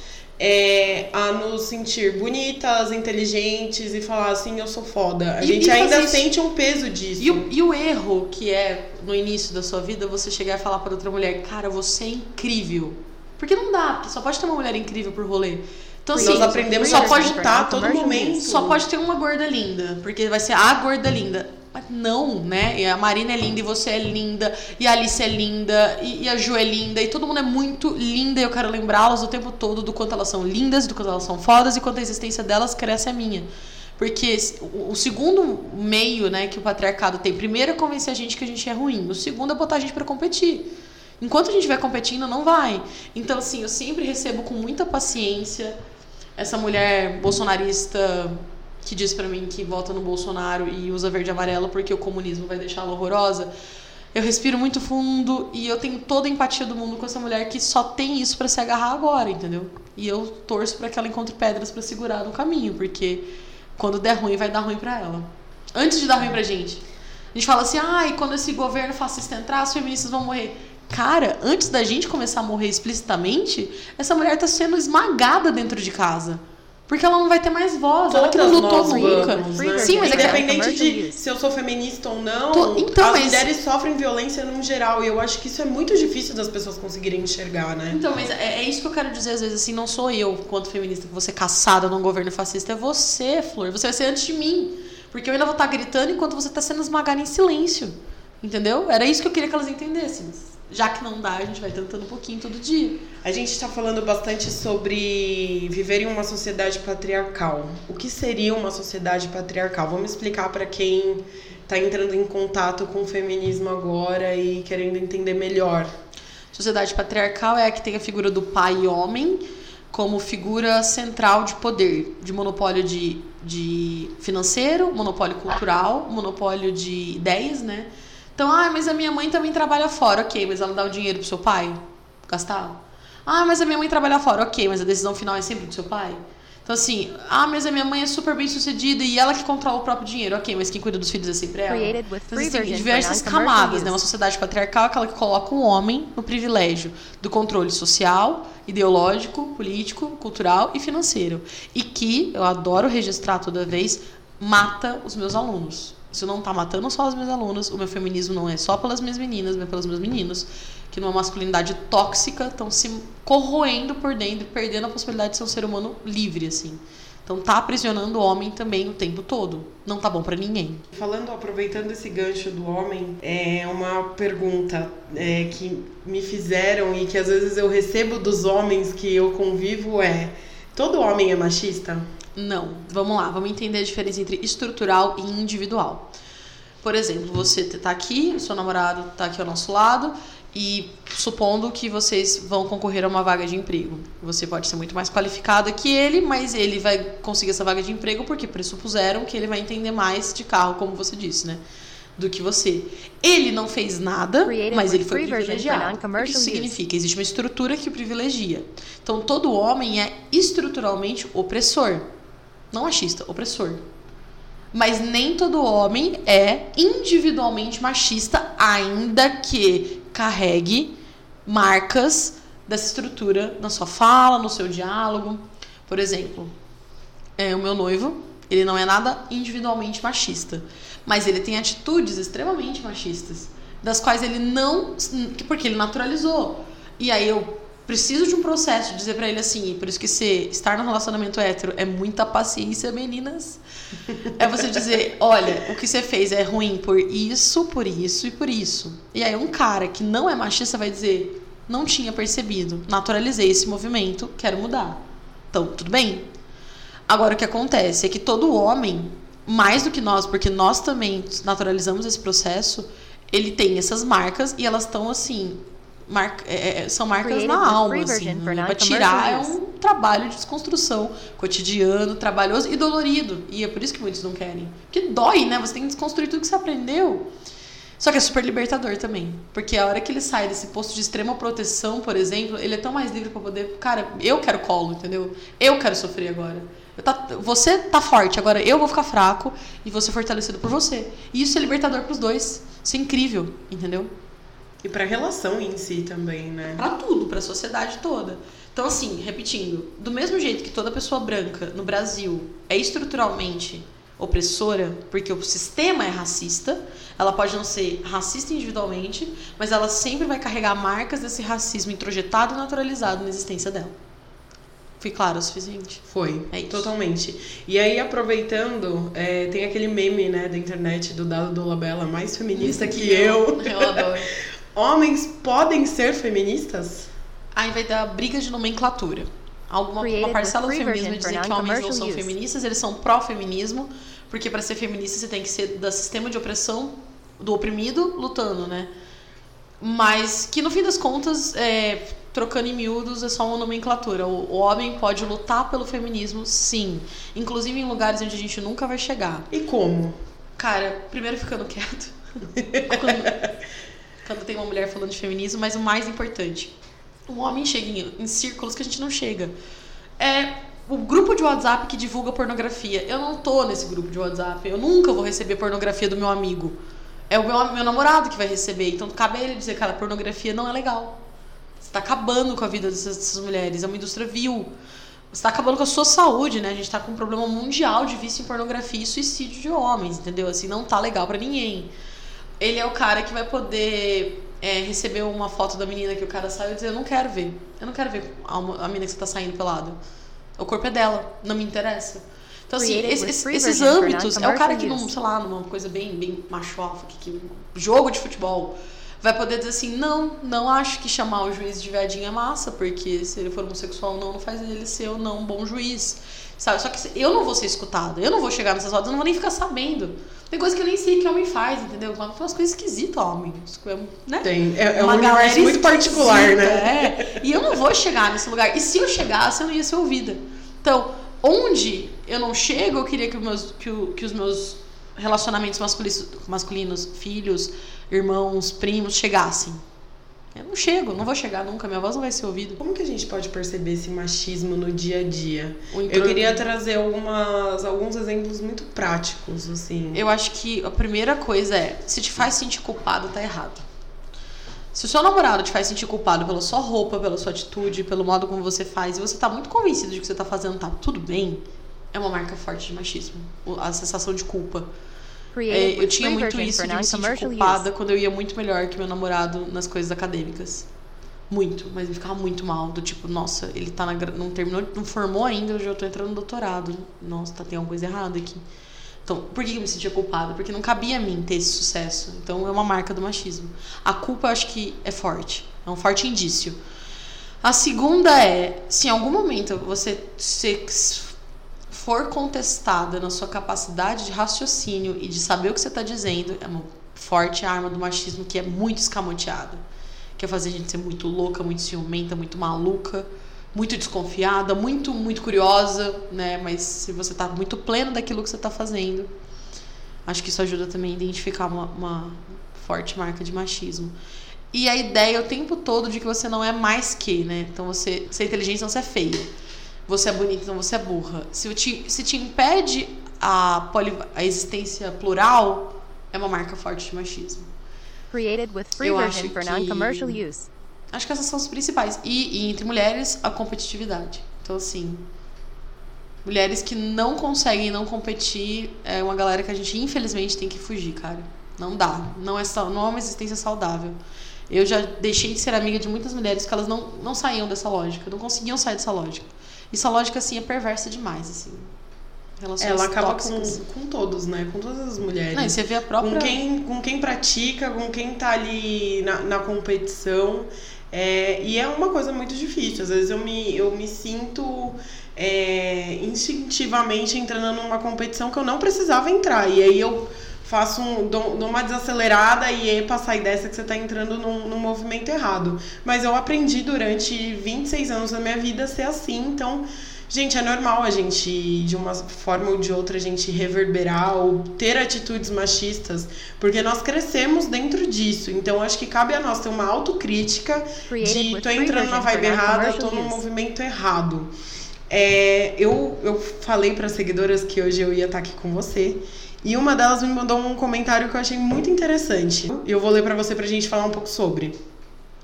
é, a nos sentir bonitas, inteligentes e falar assim, eu sou foda. A e, gente e ainda sente um peso disso. E o, e o, erro que é no início da sua vida você chegar e falar para outra mulher, cara, você é incrível. Porque não dá, porque só pode ter uma mulher incrível por rolê. Então, assim, nós aprendemos só pode estar todo momento. Só pode ter uma gorda linda, porque vai ser a gorda linda. Mas não, né? E a Marina é linda e você é linda, e a Alice é linda, e, e a Ju é linda, e todo mundo é muito linda. E eu quero lembrá-las o tempo todo do quanto elas são lindas, do quanto elas são fodas e quanto a existência delas cresce a minha. Porque o segundo meio né, que o patriarcado tem, primeiro é convencer a gente que a gente é ruim, o segundo é botar a gente para competir. Enquanto a gente estiver competindo, não vai. Então, assim, eu sempre recebo com muita paciência essa mulher bolsonarista que diz para mim que vota no Bolsonaro e usa verde e amarelo porque o comunismo vai deixá-la horrorosa. Eu respiro muito fundo e eu tenho toda a empatia do mundo com essa mulher que só tem isso para se agarrar agora, entendeu? E eu torço para que ela encontre pedras para segurar no caminho, porque quando der ruim, vai dar ruim para ela. Antes de dar ruim pra gente. A gente fala assim: "Ai, ah, quando esse governo fascista entrar, as feministas vão morrer". Cara, antes da gente começar a morrer explicitamente, essa mulher tá sendo esmagada dentro de casa. Porque ela não vai ter mais voz, Todas ela que não lutou nunca. Vamos, né? Sim, mas independente é de se eu sou feminista ou não, então, as mas... mulheres sofrem violência no geral e eu acho que isso é muito difícil das pessoas conseguirem enxergar, né? Então, mas é, é isso que eu quero dizer às vezes assim, não sou eu, quanto feminista, que você é caçada num governo fascista, é você, Flor. Você vai ser antes de mim, porque eu ainda vou estar gritando enquanto você está sendo esmagada em silêncio. Entendeu? Era isso que eu queria que elas entendessem já que não dá, a gente vai tentando um pouquinho todo dia. A gente está falando bastante sobre viver em uma sociedade patriarcal. O que seria uma sociedade patriarcal? Vamos explicar para quem está entrando em contato com o feminismo agora e querendo entender melhor. Sociedade patriarcal é a que tem a figura do pai homem como figura central de poder, de monopólio de, de financeiro, monopólio cultural, monopólio de ideias, né? Então, ah, mas a minha mãe também trabalha fora, ok, mas ela dá o dinheiro pro seu pai gastar? Ah, mas a minha mãe trabalha fora, ok, mas a decisão final é sempre do seu pai? Então, assim, ah, mas a minha mãe é super bem sucedida e ela que controla o próprio dinheiro. Ok, mas quem cuida dos filhos é sempre ela. Então, assim, tem diversas camadas, né? Uma sociedade patriarcal é aquela que coloca o homem no privilégio do controle social, ideológico, político, cultural e financeiro. E que, eu adoro registrar toda vez, mata os meus alunos. Isso não tá matando só os meus alunos, o meu feminismo não é só pelas minhas meninas, mas pelos meus meninos, que numa masculinidade tóxica estão se corroendo por dentro e perdendo a possibilidade de ser um ser humano livre, assim. Então tá aprisionando o homem também o tempo todo. Não tá bom pra ninguém. Falando, aproveitando esse gancho do homem, é uma pergunta é, que me fizeram e que às vezes eu recebo dos homens que eu convivo é: todo homem é machista? Não. Vamos lá, vamos entender a diferença entre estrutural e individual. Por exemplo, você tá aqui, seu namorado tá aqui ao nosso lado e supondo que vocês vão concorrer a uma vaga de emprego. Você pode ser muito mais qualificada que ele, mas ele vai conseguir essa vaga de emprego porque pressupuseram que ele vai entender mais de carro, como você disse, né? Do que você. Ele não fez nada, mas ele foi privilegiado. O que isso significa? Existe uma estrutura que o privilegia. Então, todo homem é estruturalmente opressor. Não machista, opressor. Mas nem todo homem é individualmente machista, ainda que carregue marcas dessa estrutura na sua fala, no seu diálogo. Por exemplo, é, o meu noivo, ele não é nada individualmente machista, mas ele tem atitudes extremamente machistas, das quais ele não. porque ele naturalizou. E aí eu preciso de um processo de dizer pra ele assim, por isso que ser, estar num relacionamento hétero é muita paciência, meninas. É você dizer, olha, o que você fez é ruim por isso, por isso e por isso. E aí um cara que não é machista vai dizer, não tinha percebido, naturalizei esse movimento, quero mudar. Então, tudo bem? Agora o que acontece é que todo homem, mais do que nós, porque nós também naturalizamos esse processo, ele tem essas marcas e elas estão assim, mar- é, é, são marcas na alma, assim, non-commercial tirar é um trabalho de desconstrução cotidiano, trabalhoso e dolorido. E é por isso que muitos não querem. Porque dói, né? Você tem que desconstruir tudo que você aprendeu. Só que é super libertador também. Porque a hora que ele sai desse posto de extrema proteção, por exemplo, ele é tão mais livre pra poder. Cara, eu quero colo, entendeu? Eu quero sofrer agora. Tá- você tá forte, agora eu vou ficar fraco e vou ser fortalecido por você. E isso é libertador pros dois. Isso é incrível, entendeu? E pra relação em si também, né? Pra tudo, pra sociedade toda. Então, assim, repetindo, do mesmo jeito que toda pessoa branca no Brasil é estruturalmente opressora, porque o sistema é racista, ela pode não ser racista individualmente, mas ela sempre vai carregar marcas desse racismo introjetado e naturalizado na existência dela. Fui claro o suficiente? Foi, É isso. totalmente. E aí, aproveitando, é, tem aquele meme, né, da internet do Dado do Labella, mais feminista que eu. Eu adoro. Homens podem ser feministas? Aí vai dar briga de nomenclatura. Alguma uma parcela do feminismo for que homens não são use. feministas, eles são pró-feminismo, porque para ser feminista você tem que ser do sistema de opressão do oprimido lutando, né? Mas que no fim das contas, é, trocando em miúdos, é só uma nomenclatura. O, o homem pode lutar pelo feminismo, sim. Inclusive em lugares onde a gente nunca vai chegar. E como? Cara, primeiro ficando quieto. quando, quando tem uma mulher falando de feminismo, mas o mais importante, o homem chega em, em círculos que a gente não chega. É o grupo de WhatsApp que divulga pornografia. Eu não tô nesse grupo de WhatsApp. Eu nunca vou receber pornografia do meu amigo. É o meu, meu namorado que vai receber. Então cabe a ele dizer, cara, pornografia não é legal. Você tá acabando com a vida dessas, dessas mulheres. É uma indústria vil. Você tá acabando com a sua saúde, né? A gente tá com um problema mundial de vício em pornografia e suicídio de homens, entendeu? Assim, não tá legal pra ninguém. Ele é o cara que vai poder é, receber uma foto da menina que o cara saiu e dizer, eu não quero ver. Eu não quero ver a, a menina que você tá saindo pelado. O corpo é dela, não me interessa. Então, assim, free esses for âmbitos, é o cara que, num, sei lá, numa coisa bem, bem macho alfa, que, que jogo de futebol, vai poder dizer assim, não, não acho que chamar o juiz de viadinho é massa, porque se ele for homossexual ou não, não faz ele ser ou não um bom juiz. Sabe? Só que eu não vou ser escutada, eu não vou chegar nessas rodas, eu não vou nem ficar sabendo. Tem coisa que eu nem sei que homem faz, entendeu? Tem umas coisas esquisitas, homem. Né? Tem. É, é um universo muito particular, né? É. E eu não vou chegar nesse lugar. E se eu chegasse, eu não ia ser ouvida. Então, onde eu não chego, eu queria que, os meus, que, o- que os meus relacionamentos masculinos, masculinos, filhos, irmãos, primos, chegassem. Eu não chego, não vou chegar nunca, minha voz não vai ser ouvida. Como que a gente pode perceber esse machismo no dia a dia? Eu queria trazer algumas, alguns exemplos muito práticos, assim. Eu acho que a primeira coisa é, se te faz sentir culpado, tá errado. Se o seu namorado te faz sentir culpado pela sua roupa, pela sua atitude, pelo modo como você faz, e você tá muito convencido de que você tá fazendo tá tudo bem, é uma marca forte de machismo. A sensação de culpa. É, eu tinha muito isso de me sentir culpada quando eu ia muito melhor que meu namorado nas coisas acadêmicas. Muito, mas me ficava muito mal. Do tipo, nossa, ele tá na, não terminou, não formou ainda, eu já tô entrando no doutorado. Nossa, tá, tem alguma coisa errada aqui. Então, por que eu me sentia culpada? Porque não cabia a mim ter esse sucesso. Então, é uma marca do machismo. A culpa, eu acho que é forte. É um forte indício. A segunda é, se em algum momento você se for contestada na sua capacidade de raciocínio e de saber o que você está dizendo, é uma forte arma do machismo que é muito escamoteada. Quer fazer a gente ser muito louca, muito ciumenta, muito maluca, muito desconfiada, muito, muito curiosa, né? Mas se você tá muito pleno daquilo que você tá fazendo, acho que isso ajuda também a identificar uma, uma forte marca de machismo. E a ideia o tempo todo de que você não é mais que, né? Então você, você é inteligente, então você é feia. Você é bonita, então você é burra. Se te, se te impede a, poli, a existência plural, é uma marca forte de machismo. Created with free Eu version acho for que- non-commercial use. Acho que essas são as principais. E, e entre mulheres, a competitividade. Então, assim. Mulheres que não conseguem não competir é uma galera que a gente, infelizmente, tem que fugir, cara. Não dá. Não é, não é uma existência saudável. Eu já deixei de ser amiga de muitas mulheres que elas não, não saíam dessa lógica, não conseguiam sair dessa lógica. E essa lógica, assim, é perversa demais, assim. Relações Ela acaba tóxicas. com, com todos, né? Com todas as mulheres. Não, você vê a própria. Com quem, com quem pratica, com quem tá ali na, na competição. É, e é uma coisa muito difícil. Às vezes eu me, eu me sinto é, instintivamente entrando numa competição que eu não precisava entrar. E aí eu faço um, dou, dou uma desacelerada e epa, sai dessa que você tá entrando num, num movimento errado. Mas eu aprendi durante 26 anos da minha vida a ser assim, então. Gente, é normal a gente, de uma forma ou de outra, a gente reverberar ou ter atitudes machistas, porque nós crescemos dentro disso. Então, acho que cabe a nós ter uma autocrítica de tô entrando na vibe errada, tô num movimento errado. É, eu, eu falei para seguidoras que hoje eu ia estar aqui com você. E uma delas me mandou um comentário que eu achei muito interessante. E eu vou ler para você pra gente falar um pouco sobre.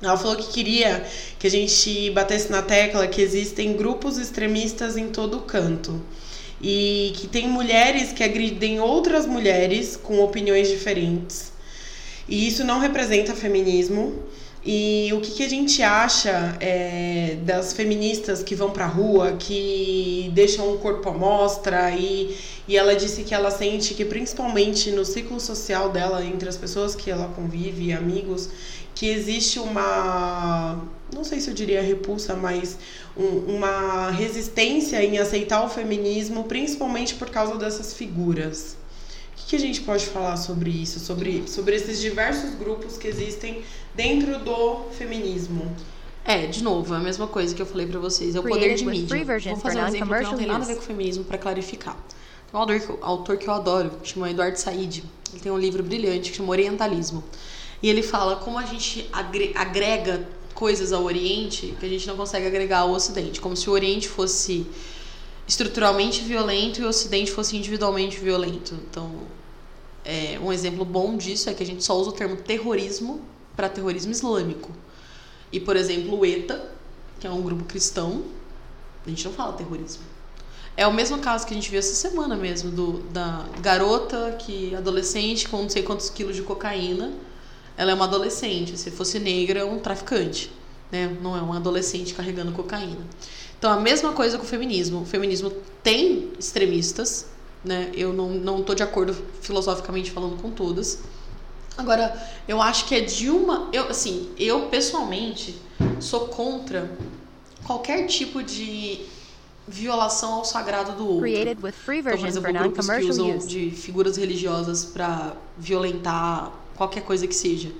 Ela falou que queria que a gente batesse na tecla que existem grupos extremistas em todo canto. E que tem mulheres que agridem outras mulheres com opiniões diferentes. E isso não representa feminismo. E o que, que a gente acha é, das feministas que vão pra rua, que deixam o corpo à mostra e, e ela disse que ela sente que principalmente no ciclo social dela, entre as pessoas que ela convive, amigos, que existe uma, não sei se eu diria repulsa, mas um- uma resistência em aceitar o feminismo, principalmente por causa dessas figuras. O que, a gente pode falar sobre isso, sobre, sobre esses diversos grupos que existem dentro do feminismo? É, de novo, é a mesma coisa que eu falei pra vocês. É o poder de mídia. Vou fazer um exemplo que não tem nada a ver com feminismo pra clarificar. Tem um autor que, eu- autor que eu adoro, que chama Eduardo Said. Ele tem um livro brilhante que chama Orientalismo. E ele fala como a gente agre- agrega coisas ao Oriente que a gente não consegue agregar ao Ocidente. Como se o Oriente fosse estruturalmente violento e o Ocidente fosse individualmente violento. Então, é, um exemplo bom disso é que a gente só usa o termo terrorismo para terrorismo islâmico. E, por exemplo, o ETA, que é um grupo cristão, a gente não fala terrorismo. É o mesmo caso que a gente viu essa semana mesmo, do, da garota que adolescente com não sei quantos quilos de cocaína. Ela é uma adolescente. Se fosse negra, é um traficante. Né? Não é um adolescente carregando cocaína. Então, a mesma coisa com o feminismo. O feminismo tem extremistas, né? Eu não, não de acordo filosoficamente falando com todas. Agora, eu acho que é de uma. Eu, assim, eu pessoalmente sou contra qualquer tipo de violação ao sagrado do outro. Created with free Então, por version exemplo, grupos que usam use. de figuras religiosas pra violentar qualquer coisa que seja.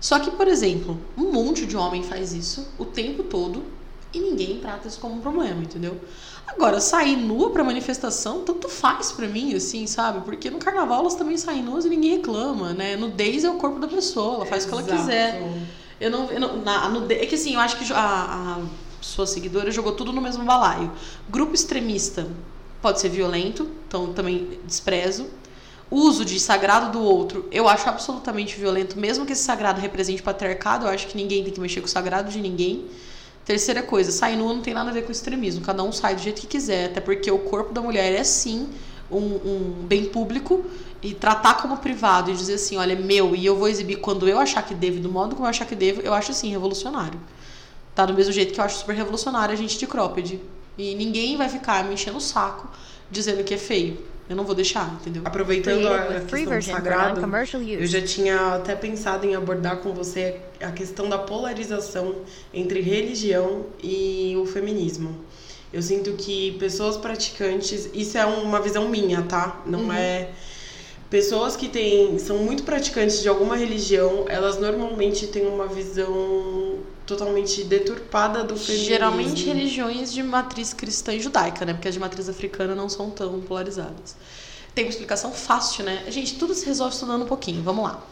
Só que, por exemplo, um monte de homem faz isso o tempo todo e ninguém trata isso como um problema, entendeu? Agora, sair nua pra manifestação, tanto faz pra mim, assim, sabe? Porque no carnaval elas também saem nuas e ninguém reclama, né? Nudez é o corpo da pessoa, ela faz o que ela Exato. quiser. Eu não. Eu não na, é que assim, eu acho que a, a sua seguidora jogou tudo no mesmo balaio. Grupo extremista pode ser violento, então também desprezo. Uso de sagrado do outro, eu acho absolutamente violento, mesmo que esse sagrado represente patriarcado, eu acho que ninguém tem que mexer com o sagrado de ninguém. Terceira coisa, sair nua não tem nada a ver com extremismo, cada um sai do jeito que quiser, até porque o corpo da mulher é sim um, um bem público e tratar como privado e dizer assim, olha, é meu e eu vou exibir quando eu achar que devo, do modo como eu achar que devo, eu acho assim revolucionário. Tá do mesmo jeito que eu acho super revolucionário a gente de cropped. E ninguém vai ficar me enchendo o saco dizendo que é feio. Eu não vou deixar, entendeu? Aproveitando a questão do sagrado, eu já tinha até pensado em abordar com você a questão da polarização entre religião e o feminismo. Eu sinto que pessoas praticantes, isso é uma visão minha, tá? Não uhum. é pessoas que têm são muito praticantes de alguma religião, elas normalmente têm uma visão totalmente deturpada do feminismo. Geralmente religiões de matriz cristã e judaica, né? Porque as de matriz africana não são tão polarizadas. Tem uma explicação fácil, né? Gente, tudo se resolve estudando um pouquinho. Vamos lá.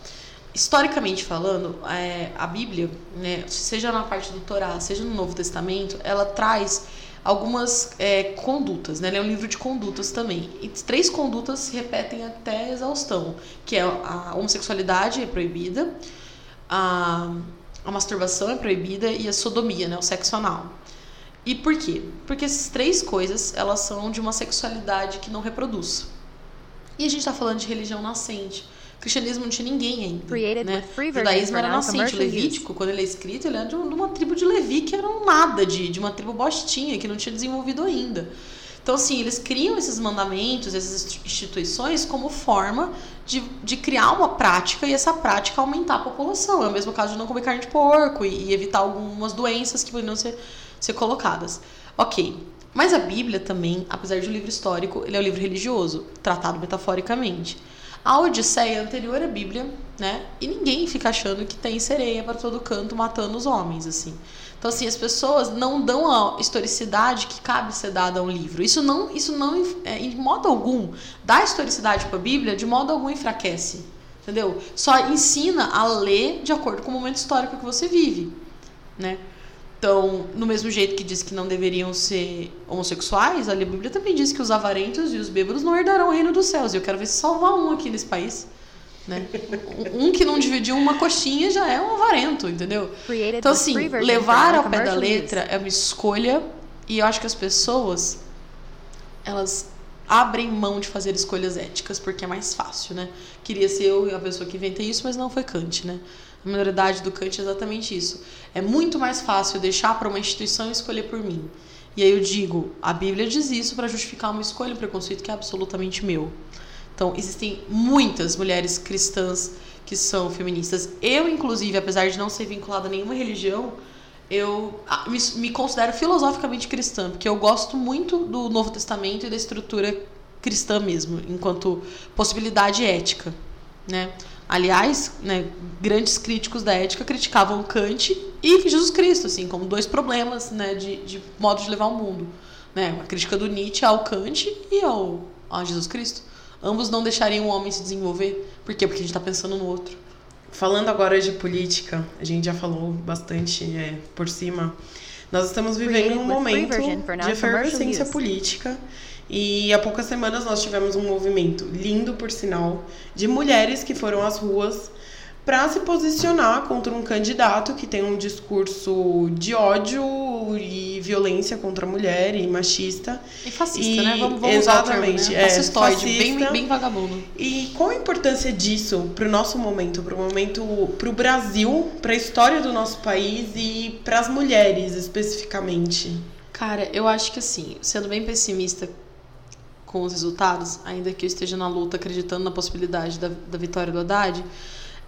Historicamente falando, é, a Bíblia, né, seja na parte do Torá, seja no Novo Testamento, ela traz algumas é, condutas, né? Ele é um livro de condutas também. E três condutas se repetem até exaustão, que é a homossexualidade é proibida, a a masturbação é proibida e a sodomia, né, o sexo anal. E por quê? Porque essas três coisas, elas são de uma sexualidade que não reproduz. E a gente está falando de religião nascente. O cristianismo não tinha ninguém ainda. Né? O judaísmo era nascente. O Levítico, quando ele é escrito, ele é de uma tribo de Levi que era um nada, de, de uma tribo bostinha, que não tinha desenvolvido ainda. Então, assim, eles criam esses mandamentos, essas instituições como forma de, de criar uma prática e essa prática aumentar a população. É o mesmo caso de não comer carne de porco e, e evitar algumas doenças que poderiam ser, ser colocadas. Ok. Mas a Bíblia também, apesar de um livro histórico, ele é um livro religioso, tratado metaforicamente. A Odisseia anterior à Bíblia, né? E ninguém fica achando que tem sereia para todo canto matando os homens, assim. Então, assim, as pessoas não dão a historicidade que cabe ser dada a um livro. Isso não, isso não é, em modo algum, dá historicidade para a Bíblia, de modo algum enfraquece. Entendeu? Só ensina a ler de acordo com o momento histórico que você vive, né? Então, no mesmo jeito que diz que não deveriam ser homossexuais, a Bíblia também diz que os avarentos e os bêbados não herdarão o reino dos céus. E eu quero ver se salvar um aqui nesse país. Né? Um que não dividiu uma coxinha já é um avarento, entendeu? Então, assim, levar ao pé da letra é uma escolha e eu acho que as pessoas elas abrem mão de fazer escolhas éticas porque é mais fácil, né? Queria ser eu a pessoa que inventei isso, mas não foi Kant, né? A minoridade do Kant é exatamente isso. É muito mais fácil deixar para uma instituição escolher por mim. E aí eu digo, a Bíblia diz isso para justificar uma escolha, um preconceito que é absolutamente meu. Então, existem muitas mulheres cristãs que são feministas. Eu, inclusive, apesar de não ser vinculada a nenhuma religião, eu ah, me, me, considero filosoficamente cristã, porque eu gosto muito do Novo Testamento e da estrutura cristã mesmo, enquanto possibilidade ética, né? Aliás, né, grandes críticos da ética criticavam Kant e Jesus Cristo, assim, como dois problemas, né, de, de modo de levar o mundo, né? A crítica do Nietzsche ao Kant e ao, ao Jesus Cristo. Ambos não deixariam o homem se desenvolver. Por quê? Porque a gente está pensando no outro. Falando agora de política, a gente já falou bastante é, por cima. Nós estamos vivendo um momento de efervescência política. E há poucas semanas nós tivemos um movimento lindo, por sinal, de mulheres que foram às ruas para se posicionar contra um candidato que tem um discurso de ódio e violência contra a mulher e machista. E fascista, e, né? Vamos, vamos exatamente, usar o termo, né? Fascistoide, fascista. bem, bem vagabundo. E qual a importância disso para o nosso momento, para o momento, para o Brasil, para a história do nosso país e para as mulheres especificamente? Cara, eu acho que assim, sendo bem pessimista com os resultados, ainda que eu esteja na luta acreditando na possibilidade da, da vitória do Haddad,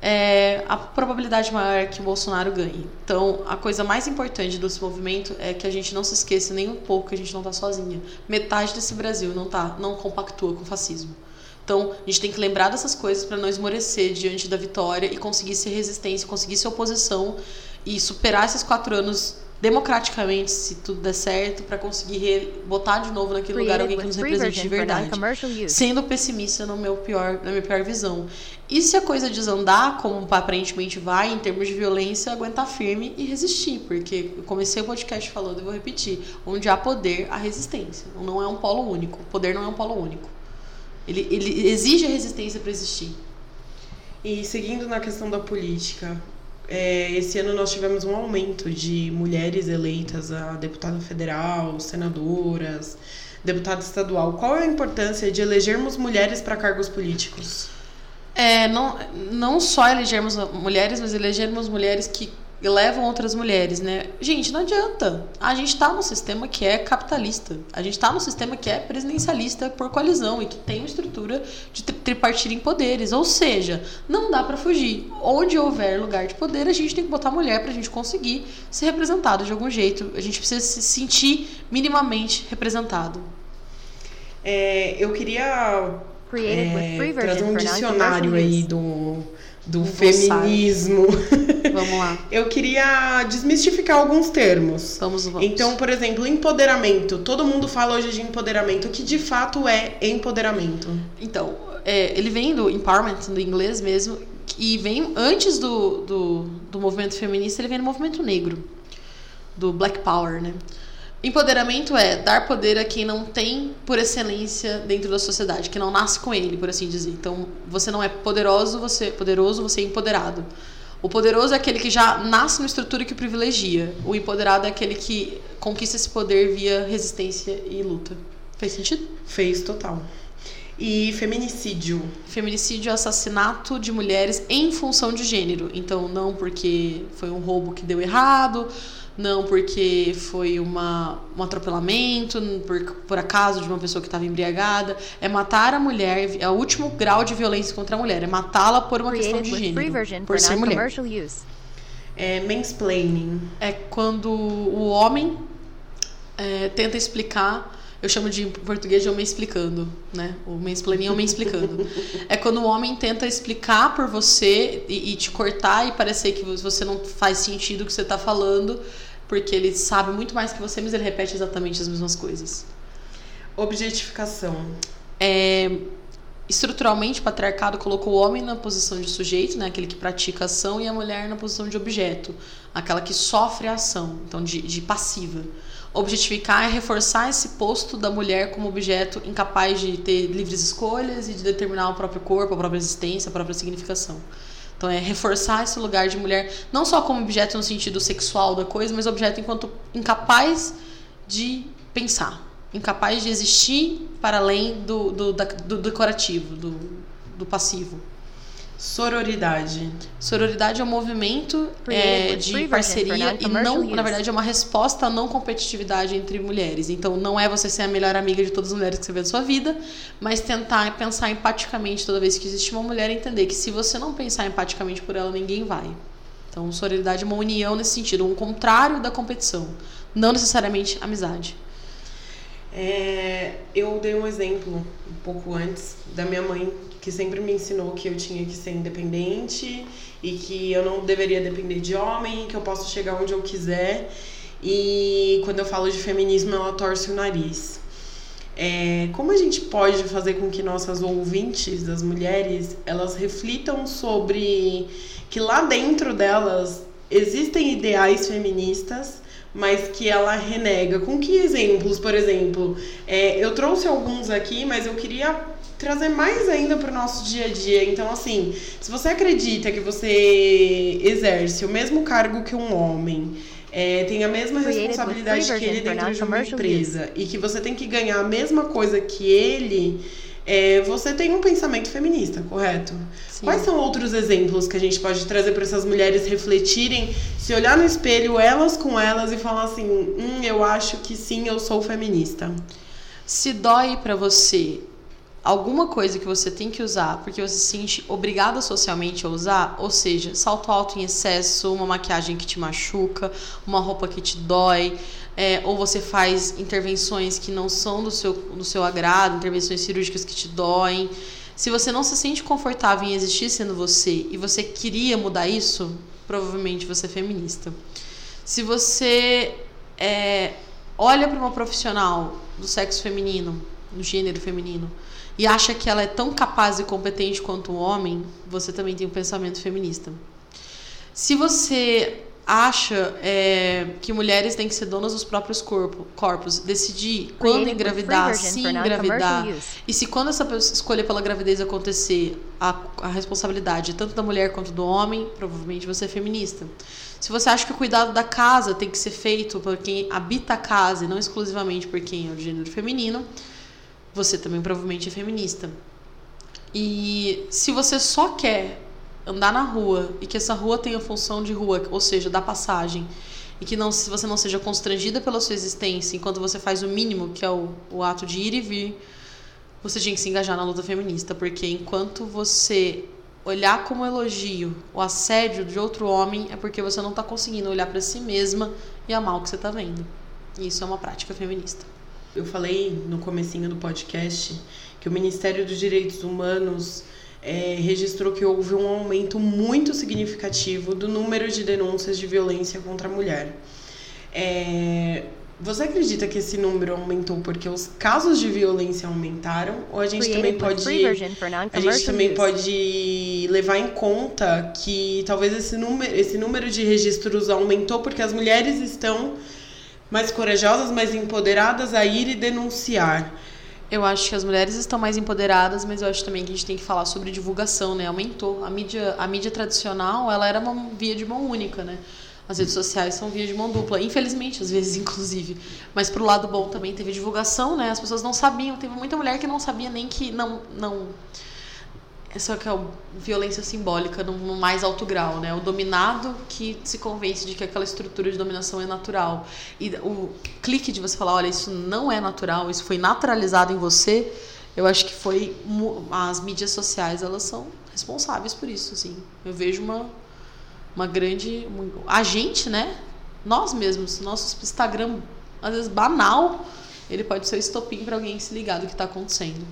é, a probabilidade maior é que o Bolsonaro ganhe. Então, a coisa mais importante desse movimento é que a gente não se esqueça nem um pouco que a gente não está sozinha. Metade desse Brasil não tá, não compactua com o fascismo. Então, a gente tem que lembrar dessas coisas para não esmorecer diante da vitória e conseguir ser resistência, conseguir ser oposição e superar esses quatro anos democraticamente, se tudo der certo, para conseguir botar de novo naquele lugar alguém que nos represente de verdade. Sendo pessimista no meu pior, na minha pior visão. E se a coisa desandar, como aparentemente vai, em termos de violência, aguentar firme e resistir. Porque eu comecei o podcast falando e vou repetir: onde há poder, há resistência. Não é um polo único. O poder não é um polo único. Ele, ele exige a resistência para existir. E seguindo na questão da política, é, esse ano nós tivemos um aumento de mulheres eleitas a deputada federal, senadoras, deputada estadual. Qual é a importância de elegermos mulheres para cargos políticos? É, não, não só elegermos mulheres, mas elegermos mulheres que levam outras mulheres, né? Gente, não adianta. A gente está num sistema que é capitalista. A gente está num sistema que é presidencialista por coalizão e que tem uma estrutura de tripartir em poderes. Ou seja, não dá para fugir. Onde houver lugar de poder, a gente tem que botar mulher para a gente conseguir ser representado de algum jeito. A gente precisa se sentir minimamente representado. É, eu queria é, trazer um dicionário aí do do feminismo. Vamos lá. Eu queria desmistificar alguns termos. Vamos, vamos. Então, por exemplo, empoderamento. Todo mundo fala hoje de empoderamento. O que de fato é empoderamento? Então, é, ele vem do empowerment, do inglês mesmo, e vem antes do, do, do movimento feminista, ele vem do movimento negro, do Black Power, né? Empoderamento é dar poder a quem não tem por excelência dentro da sociedade, que não nasce com ele, por assim dizer. Então, você não é poderoso, você poderoso, você é empoderado. O poderoso é aquele que já nasce numa estrutura que o privilegia. O empoderado é aquele que conquista esse poder via resistência e luta. Fez sentido? Fez total. E feminicídio? Feminicídio é assassinato de mulheres em função de gênero. Então, não porque foi um roubo que deu errado, não porque foi uma, um atropelamento, por, por acaso de uma pessoa que estava embriagada. É matar a mulher, é o último grau de violência contra a mulher, é matá-la por uma questão de gênero, por ser mulher. É mansplaining. É quando o homem é, tenta explicar eu chamo de em português de homem explicando, né? O mansplaining é homem explicando. é quando o homem tenta explicar por você e, e, te cortar e parecer que você não faz sentido o que você está falando, porque ele sabe muito mais que você, mas ele repete exatamente as mesmas coisas. Objetificação. É, estruturalmente, o patriarcado colocou o homem na posição de sujeito, né, aquele que pratica ação, e a mulher na posição de objeto, aquela que sofre a ação, então de, de passiva. Objetificar é reforçar esse posto da mulher como objeto incapaz de ter livres escolhas e de determinar o próprio corpo, a própria existência, a própria significação. Então é reforçar esse lugar de mulher, não só como objeto no sentido sexual da coisa, mas objeto enquanto incapaz de pensar, incapaz de existir para além do, do, do decorativo, do, do passivo. Sororidade. Sororidade é um movimento é, de parceria e não, na verdade, é uma resposta à não competitividade entre mulheres. Então, não é você ser a melhor amiga de todas as mulheres que você vê na sua vida, mas tentar pensar empaticamente toda vez que existe uma mulher, entender que se você não pensar empaticamente por ela, ninguém vai. Então, sororidade é uma união nesse sentido, um contrário da competição, não necessariamente amizade. É, eu dei um exemplo um pouco antes da minha mãe que sempre me ensinou que eu tinha que ser independente e que eu não deveria depender de homem, que eu posso chegar onde eu quiser. E quando eu falo de feminismo, ela torce o nariz. É, como a gente pode fazer com que nossas ouvintes, das mulheres, elas reflitam sobre que lá dentro delas existem ideais feministas, mas que ela renega? Com que exemplos, por exemplo? É, eu trouxe alguns aqui, mas eu queria trazer mais ainda para o nosso dia a dia. Então, assim, se você acredita que você exerce o mesmo cargo que um homem, é, tem a mesma responsabilidade que ele dentro de uma empresa e que você tem que ganhar a mesma coisa que ele, é, você tem um pensamento feminista, correto? Sim. Quais são outros exemplos que a gente pode trazer para essas mulheres refletirem, se olhar no espelho, elas com elas e falar assim: hum, eu acho que sim, eu sou feminista? Se dói para você alguma coisa que você tem que usar porque você se sente obrigada socialmente a usar, ou seja, salto alto em excesso, uma maquiagem que te machuca, uma roupa que te dói, é, ou você faz intervenções que não são do seu, do seu agrado, intervenções cirúrgicas que te doem. Se você não se sente confortável em existir sendo você e você queria mudar isso, provavelmente você é feminista. Se você é, olha para uma profissional do sexo feminino, do gênero feminino, e acha que ela é tão capaz e competente quanto o homem, você também tem um pensamento feminista. Se você acha é, que mulheres têm que ser donas dos próprios corpo, corpos, decidir quando engravidar, se engravidar, e se quando essa escolha pela gravidez acontecer, a, a responsabilidade tanto da mulher quanto do homem, provavelmente você é feminista. Se você acha que o cuidado da casa tem que ser feito por quem habita a casa e não exclusivamente por quem é o gênero feminino, você também provavelmente é feminista. E se você só quer andar na rua e que essa rua tenha função de rua, ou seja, da passagem, e que não, se você não seja constrangida pela sua existência enquanto você faz o mínimo, que é o, o ato de ir e vir, você tinha que se engajar na luta feminista, porque enquanto você olhar como elogio o assédio de outro homem, é porque você não está conseguindo olhar para si mesma e amar o que você está vendo. E isso é uma prática feminista. Eu falei no comecinho do podcast que o Ministério dos Direitos Humanos é, registrou que houve um aumento muito significativo do número de denúncias de violência contra a mulher. É, você acredita que esse número aumentou porque os casos de violência aumentaram? Ou a gente também pode a gente também pode levar em conta que talvez esse número, esse número de registros aumentou porque as mulheres estão mais corajosas, mais empoderadas a ir e denunciar. Eu acho que as mulheres estão mais empoderadas, mas eu acho também que a gente tem que falar sobre divulgação, né? Aumentou. A mídia, a mídia tradicional, ela era uma via de mão única, né? As redes sociais são via de mão dupla, infelizmente, às vezes, inclusive. Mas pro lado bom também teve divulgação, né? As pessoas não sabiam, teve muita mulher que não sabia nem que não não essa que é a violência simbólica no, no, mais alto grau, né? O dominado que se convence de que aquela estrutura de dominação é natural. E o clique de você falar, olha, isso não é natural, isso foi naturalizado em você, eu acho que foi as mídias sociais, elas são responsáveis por isso, assim. Eu vejo uma uma grande a gente, né? Nós mesmos, nosso Instagram às vezes banal, ele pode ser estopim para alguém se ligar do que está acontecendo.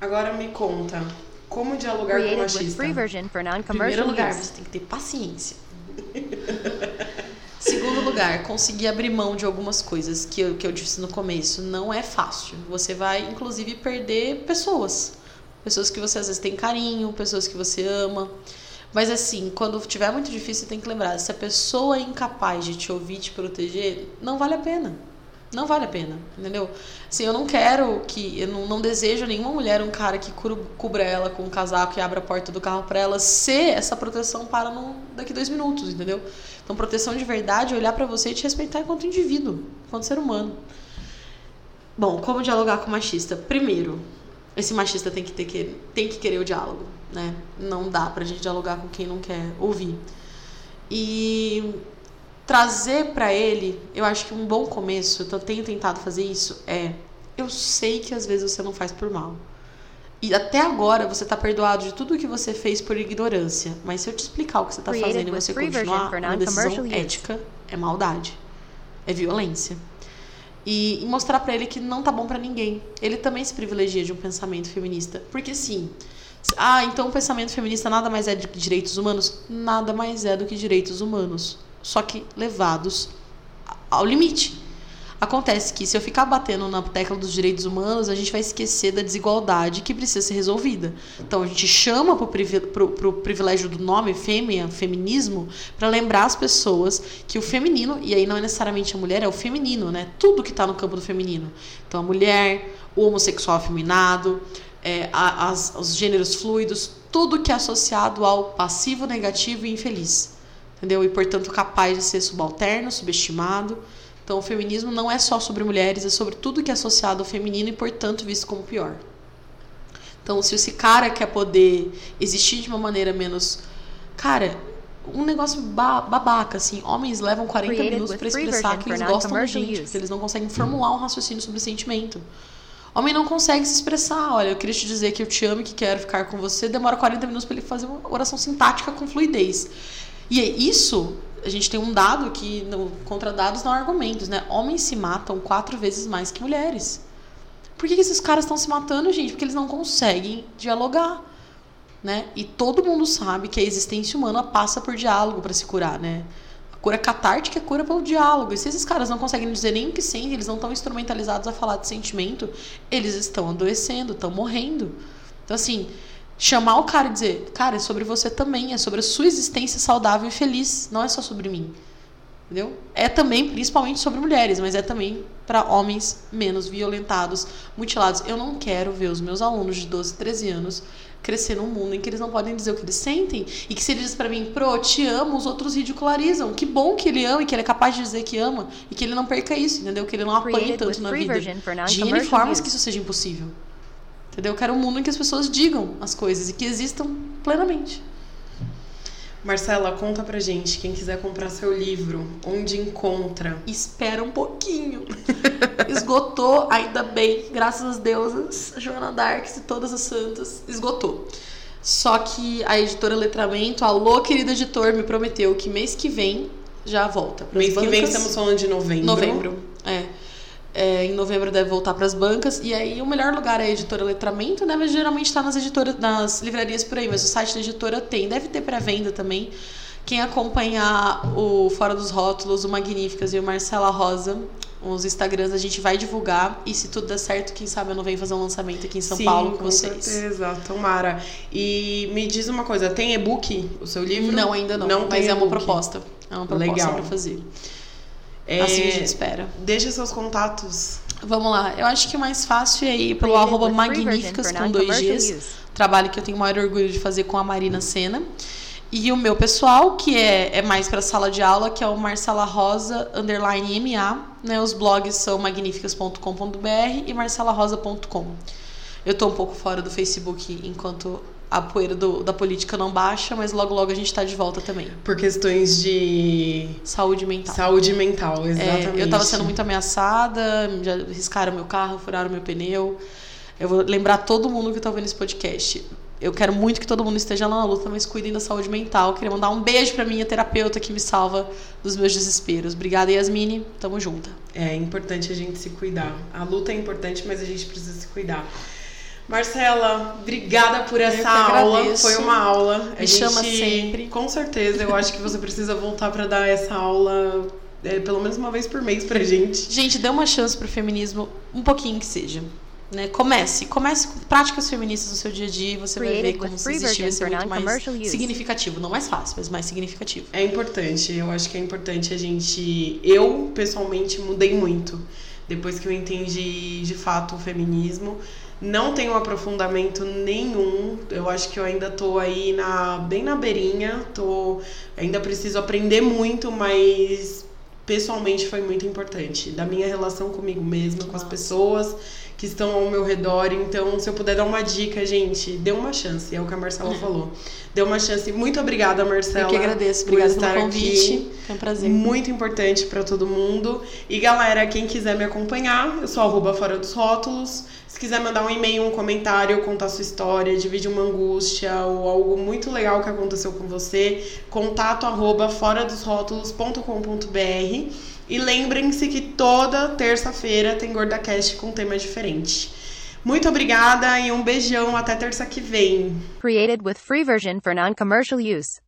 Agora me conta, como dialogar com o machista? Primeiro lugar, você tem que ter paciência. Segundo lugar, conseguir abrir mão de algumas coisas que eu, que eu disse no começo. Não é fácil. Você vai, inclusive, perder pessoas. Pessoas que você às vezes tem carinho, pessoas que você ama. Mas assim, quando tiver muito difícil, tem que lembrar: se a pessoa é incapaz de te ouvir, te proteger, não vale a pena não vale a pena, entendeu? Assim, eu não quero que, eu não, não desejo nenhuma mulher, um cara que cubra ela com um casaco e abra a porta do carro para ela ser essa proteção para no, daqui dois minutos, entendeu? Então, proteção de verdade é olhar para você e te respeitar enquanto indivíduo, enquanto ser humano. Bom, como dialogar com o machista? Primeiro, esse machista tem que, ter que, tem que querer o diálogo, né? Não dá pra gente dialogar com quem não quer ouvir. E trazer para ele, eu acho que um bom começo, eu tenho tentado fazer isso, é eu sei que às vezes você não faz por mal. E até agora você tá perdoado de tudo o que você fez por ignorância. Mas se eu te explicar o que você tá fazendo e você continuar, uma decisão ética é maldade. É violência. E, e mostrar para ele que não tá bom para ninguém. Ele também se privilegia de um pensamento feminista. Porque sim, ah, então o pensamento feminista nada mais é de direitos humanos? Nada mais é do que direitos humanos só que levados ao limite. Acontece que se eu ficar batendo na tecla dos direitos humanos, a gente vai esquecer da desigualdade que precisa ser resolvida. Então a gente chama para o privilégio do nome fêmea, feminismo, para lembrar as pessoas que o feminino, e aí não é necessariamente a mulher, é o feminino, né? Tudo que está no campo do feminino. Então a mulher, o homossexual afeminado, é, as, os gêneros fluidos, tudo que é associado ao passivo, negativo e infeliz entendeu? E portanto capaz de ser subalterno, subestimado. Então o feminismo não é só sobre mulheres, é sobre tudo que é associado ao feminino e portanto visto como pior. Então se esse cara quer poder existir de uma maneira menos, cara, um negócio babaca, assim. Homens levam 40 minutos para expressar que eles gostam da gente, porque eles não conseguem formular um raciocínio sobre sentimento. Homem não consegue se expressar. Olha, eu queria te dizer que eu te amo e que quero ficar com você. Demora 40 minutos para ele fazer uma oração sintática com fluidez. E é isso, a gente tem um dado que, no, contra dados, não há argumentos, né? Homens se matam quatro vezes mais que mulheres. Por que, que esses caras estão se matando, gente? Porque eles não conseguem dialogar. Né? E todo mundo sabe que a existência humana passa por diálogo para se curar, né? Cura catártica é cura pelo diálogo. E se esses caras não conseguem dizer nem o que sentem, eles não estão instrumentalizados a falar de sentimento, eles estão adoecendo, estão morrendo. Então, assim, chamar o cara e dizer, cara, é sobre você também, é sobre a sua existência saudável e feliz, não é só sobre mim. Entendeu? É também, principalmente sobre mulheres, mas é também para homens menos violentados, mutilados. Eu não quero ver os meus alunos de 12, 13 anos crescer num mundo em que eles não podem dizer o que eles sentem e que se ele diz para mim, pro, te amo, os outros ridicularizam. Que bom que ele ama e que ele é capaz de dizer que ama e que ele não perca isso, entendeu? Que ele não apanhe tanto na vida. De N formas que isso seja impossível. Entendeu? Eu quero um mundo em que as pessoas digam as coisas e que existam plenamente. Marcela, conta pra gente, quem quiser comprar seu livro, onde encontra? Espera um pouquinho. Esgotou, ainda bem, graças às deusas, Joana Darks e todas as santas, esgotou. Só que a editora Letramento, alô, querido editor, me prometeu que mês que vem já volta. Mês bancas. que vem estamos falando de novembro. Novembro, é. Em novembro deve voltar para as bancas. E aí o melhor lugar é a editora Letramento, né? Mas geralmente está nas editoras, nas livrarias por aí. Mas o site da editora tem, deve ter pré-venda também. Quem acompanhar o Fora dos Rótulos, o Magníficas e o Marcela Rosa, os Instagrams a gente vai divulgar e se tudo der certo, quem sabe eu não venho fazer um lançamento aqui em São Sim, Paulo com, com vocês. certeza, tomara. E me diz uma coisa, tem e-book o seu livro? Não, ainda não, não mas é uma proposta. É uma proposta para fazer. É, assim a gente espera. Deixa seus contatos. Vamos lá. Eu acho que o mais fácil é ir pelo arroba magníficas com dois dias. Trabalho que eu tenho o maior orgulho de fazer com a Marina Sena. E o meu pessoal, que é, é mais para sala de aula, que é o Marcela Rosa, underline MA. Né? Os blogs são magníficas.com.br e marcelarosa.com. Eu tô um pouco fora do Facebook enquanto a poeira do, da política não baixa, mas logo logo a gente está de volta também. Por questões de saúde mental. Saúde mental, exatamente. É, eu estava sendo muito ameaçada, já riscaram meu carro, furaram meu pneu. Eu vou lembrar todo mundo que está ouvindo esse podcast. Eu quero muito que todo mundo esteja lá na luta, mas cuidem da saúde mental. Queria mandar um beijo para minha terapeuta que me salva dos meus desesperos. Obrigada, Yasmine. Tamo junto. É importante a gente se cuidar. A luta é importante, mas a gente precisa se cuidar. Marcela, obrigada por essa aula. Foi uma aula. Me a gente, chama sempre. Com certeza, eu acho que você precisa voltar para dar essa aula é, pelo menos uma vez por mês pra gente. Gente, dê uma chance pro feminismo, um pouquinho que seja. Né? Comece, comece com práticas feministas no seu dia a dia e você vai ver como se existir vai ser muito mais significativo, não mais fácil, mas mais significativo. É importante, eu acho que é importante a gente, eu pessoalmente mudei muito depois que eu entendi de fato o feminismo. Não tenho aprofundamento nenhum. Eu acho que eu ainda tô aí na bem na beirinha. Tô ainda preciso aprender muito, mas pessoalmente foi muito importante. Da minha relação comigo mesma, com as pessoas que estão ao meu redor. Então, se eu puder dar uma dica, gente, dê uma chance. É o que a Marcela falou. Dê uma chance. Muito obrigada, Marcela. Eu que agradeço. Obrigada pelo convite. Aqui. Foi um prazer. Muito importante para todo mundo. E galera, quem quiser me acompanhar, eu sou arroba fora dos rótulos. Se quiser mandar um e-mail, um comentário, contar sua história, dividir uma angústia ou algo muito legal que aconteceu com você, contato arroba fora dos rótulos.com.br. E lembrem-se que toda terça-feira tem GordaCast com um tema diferente. Muito obrigada e um beijão até terça que vem. Created with free version for non-commercial use.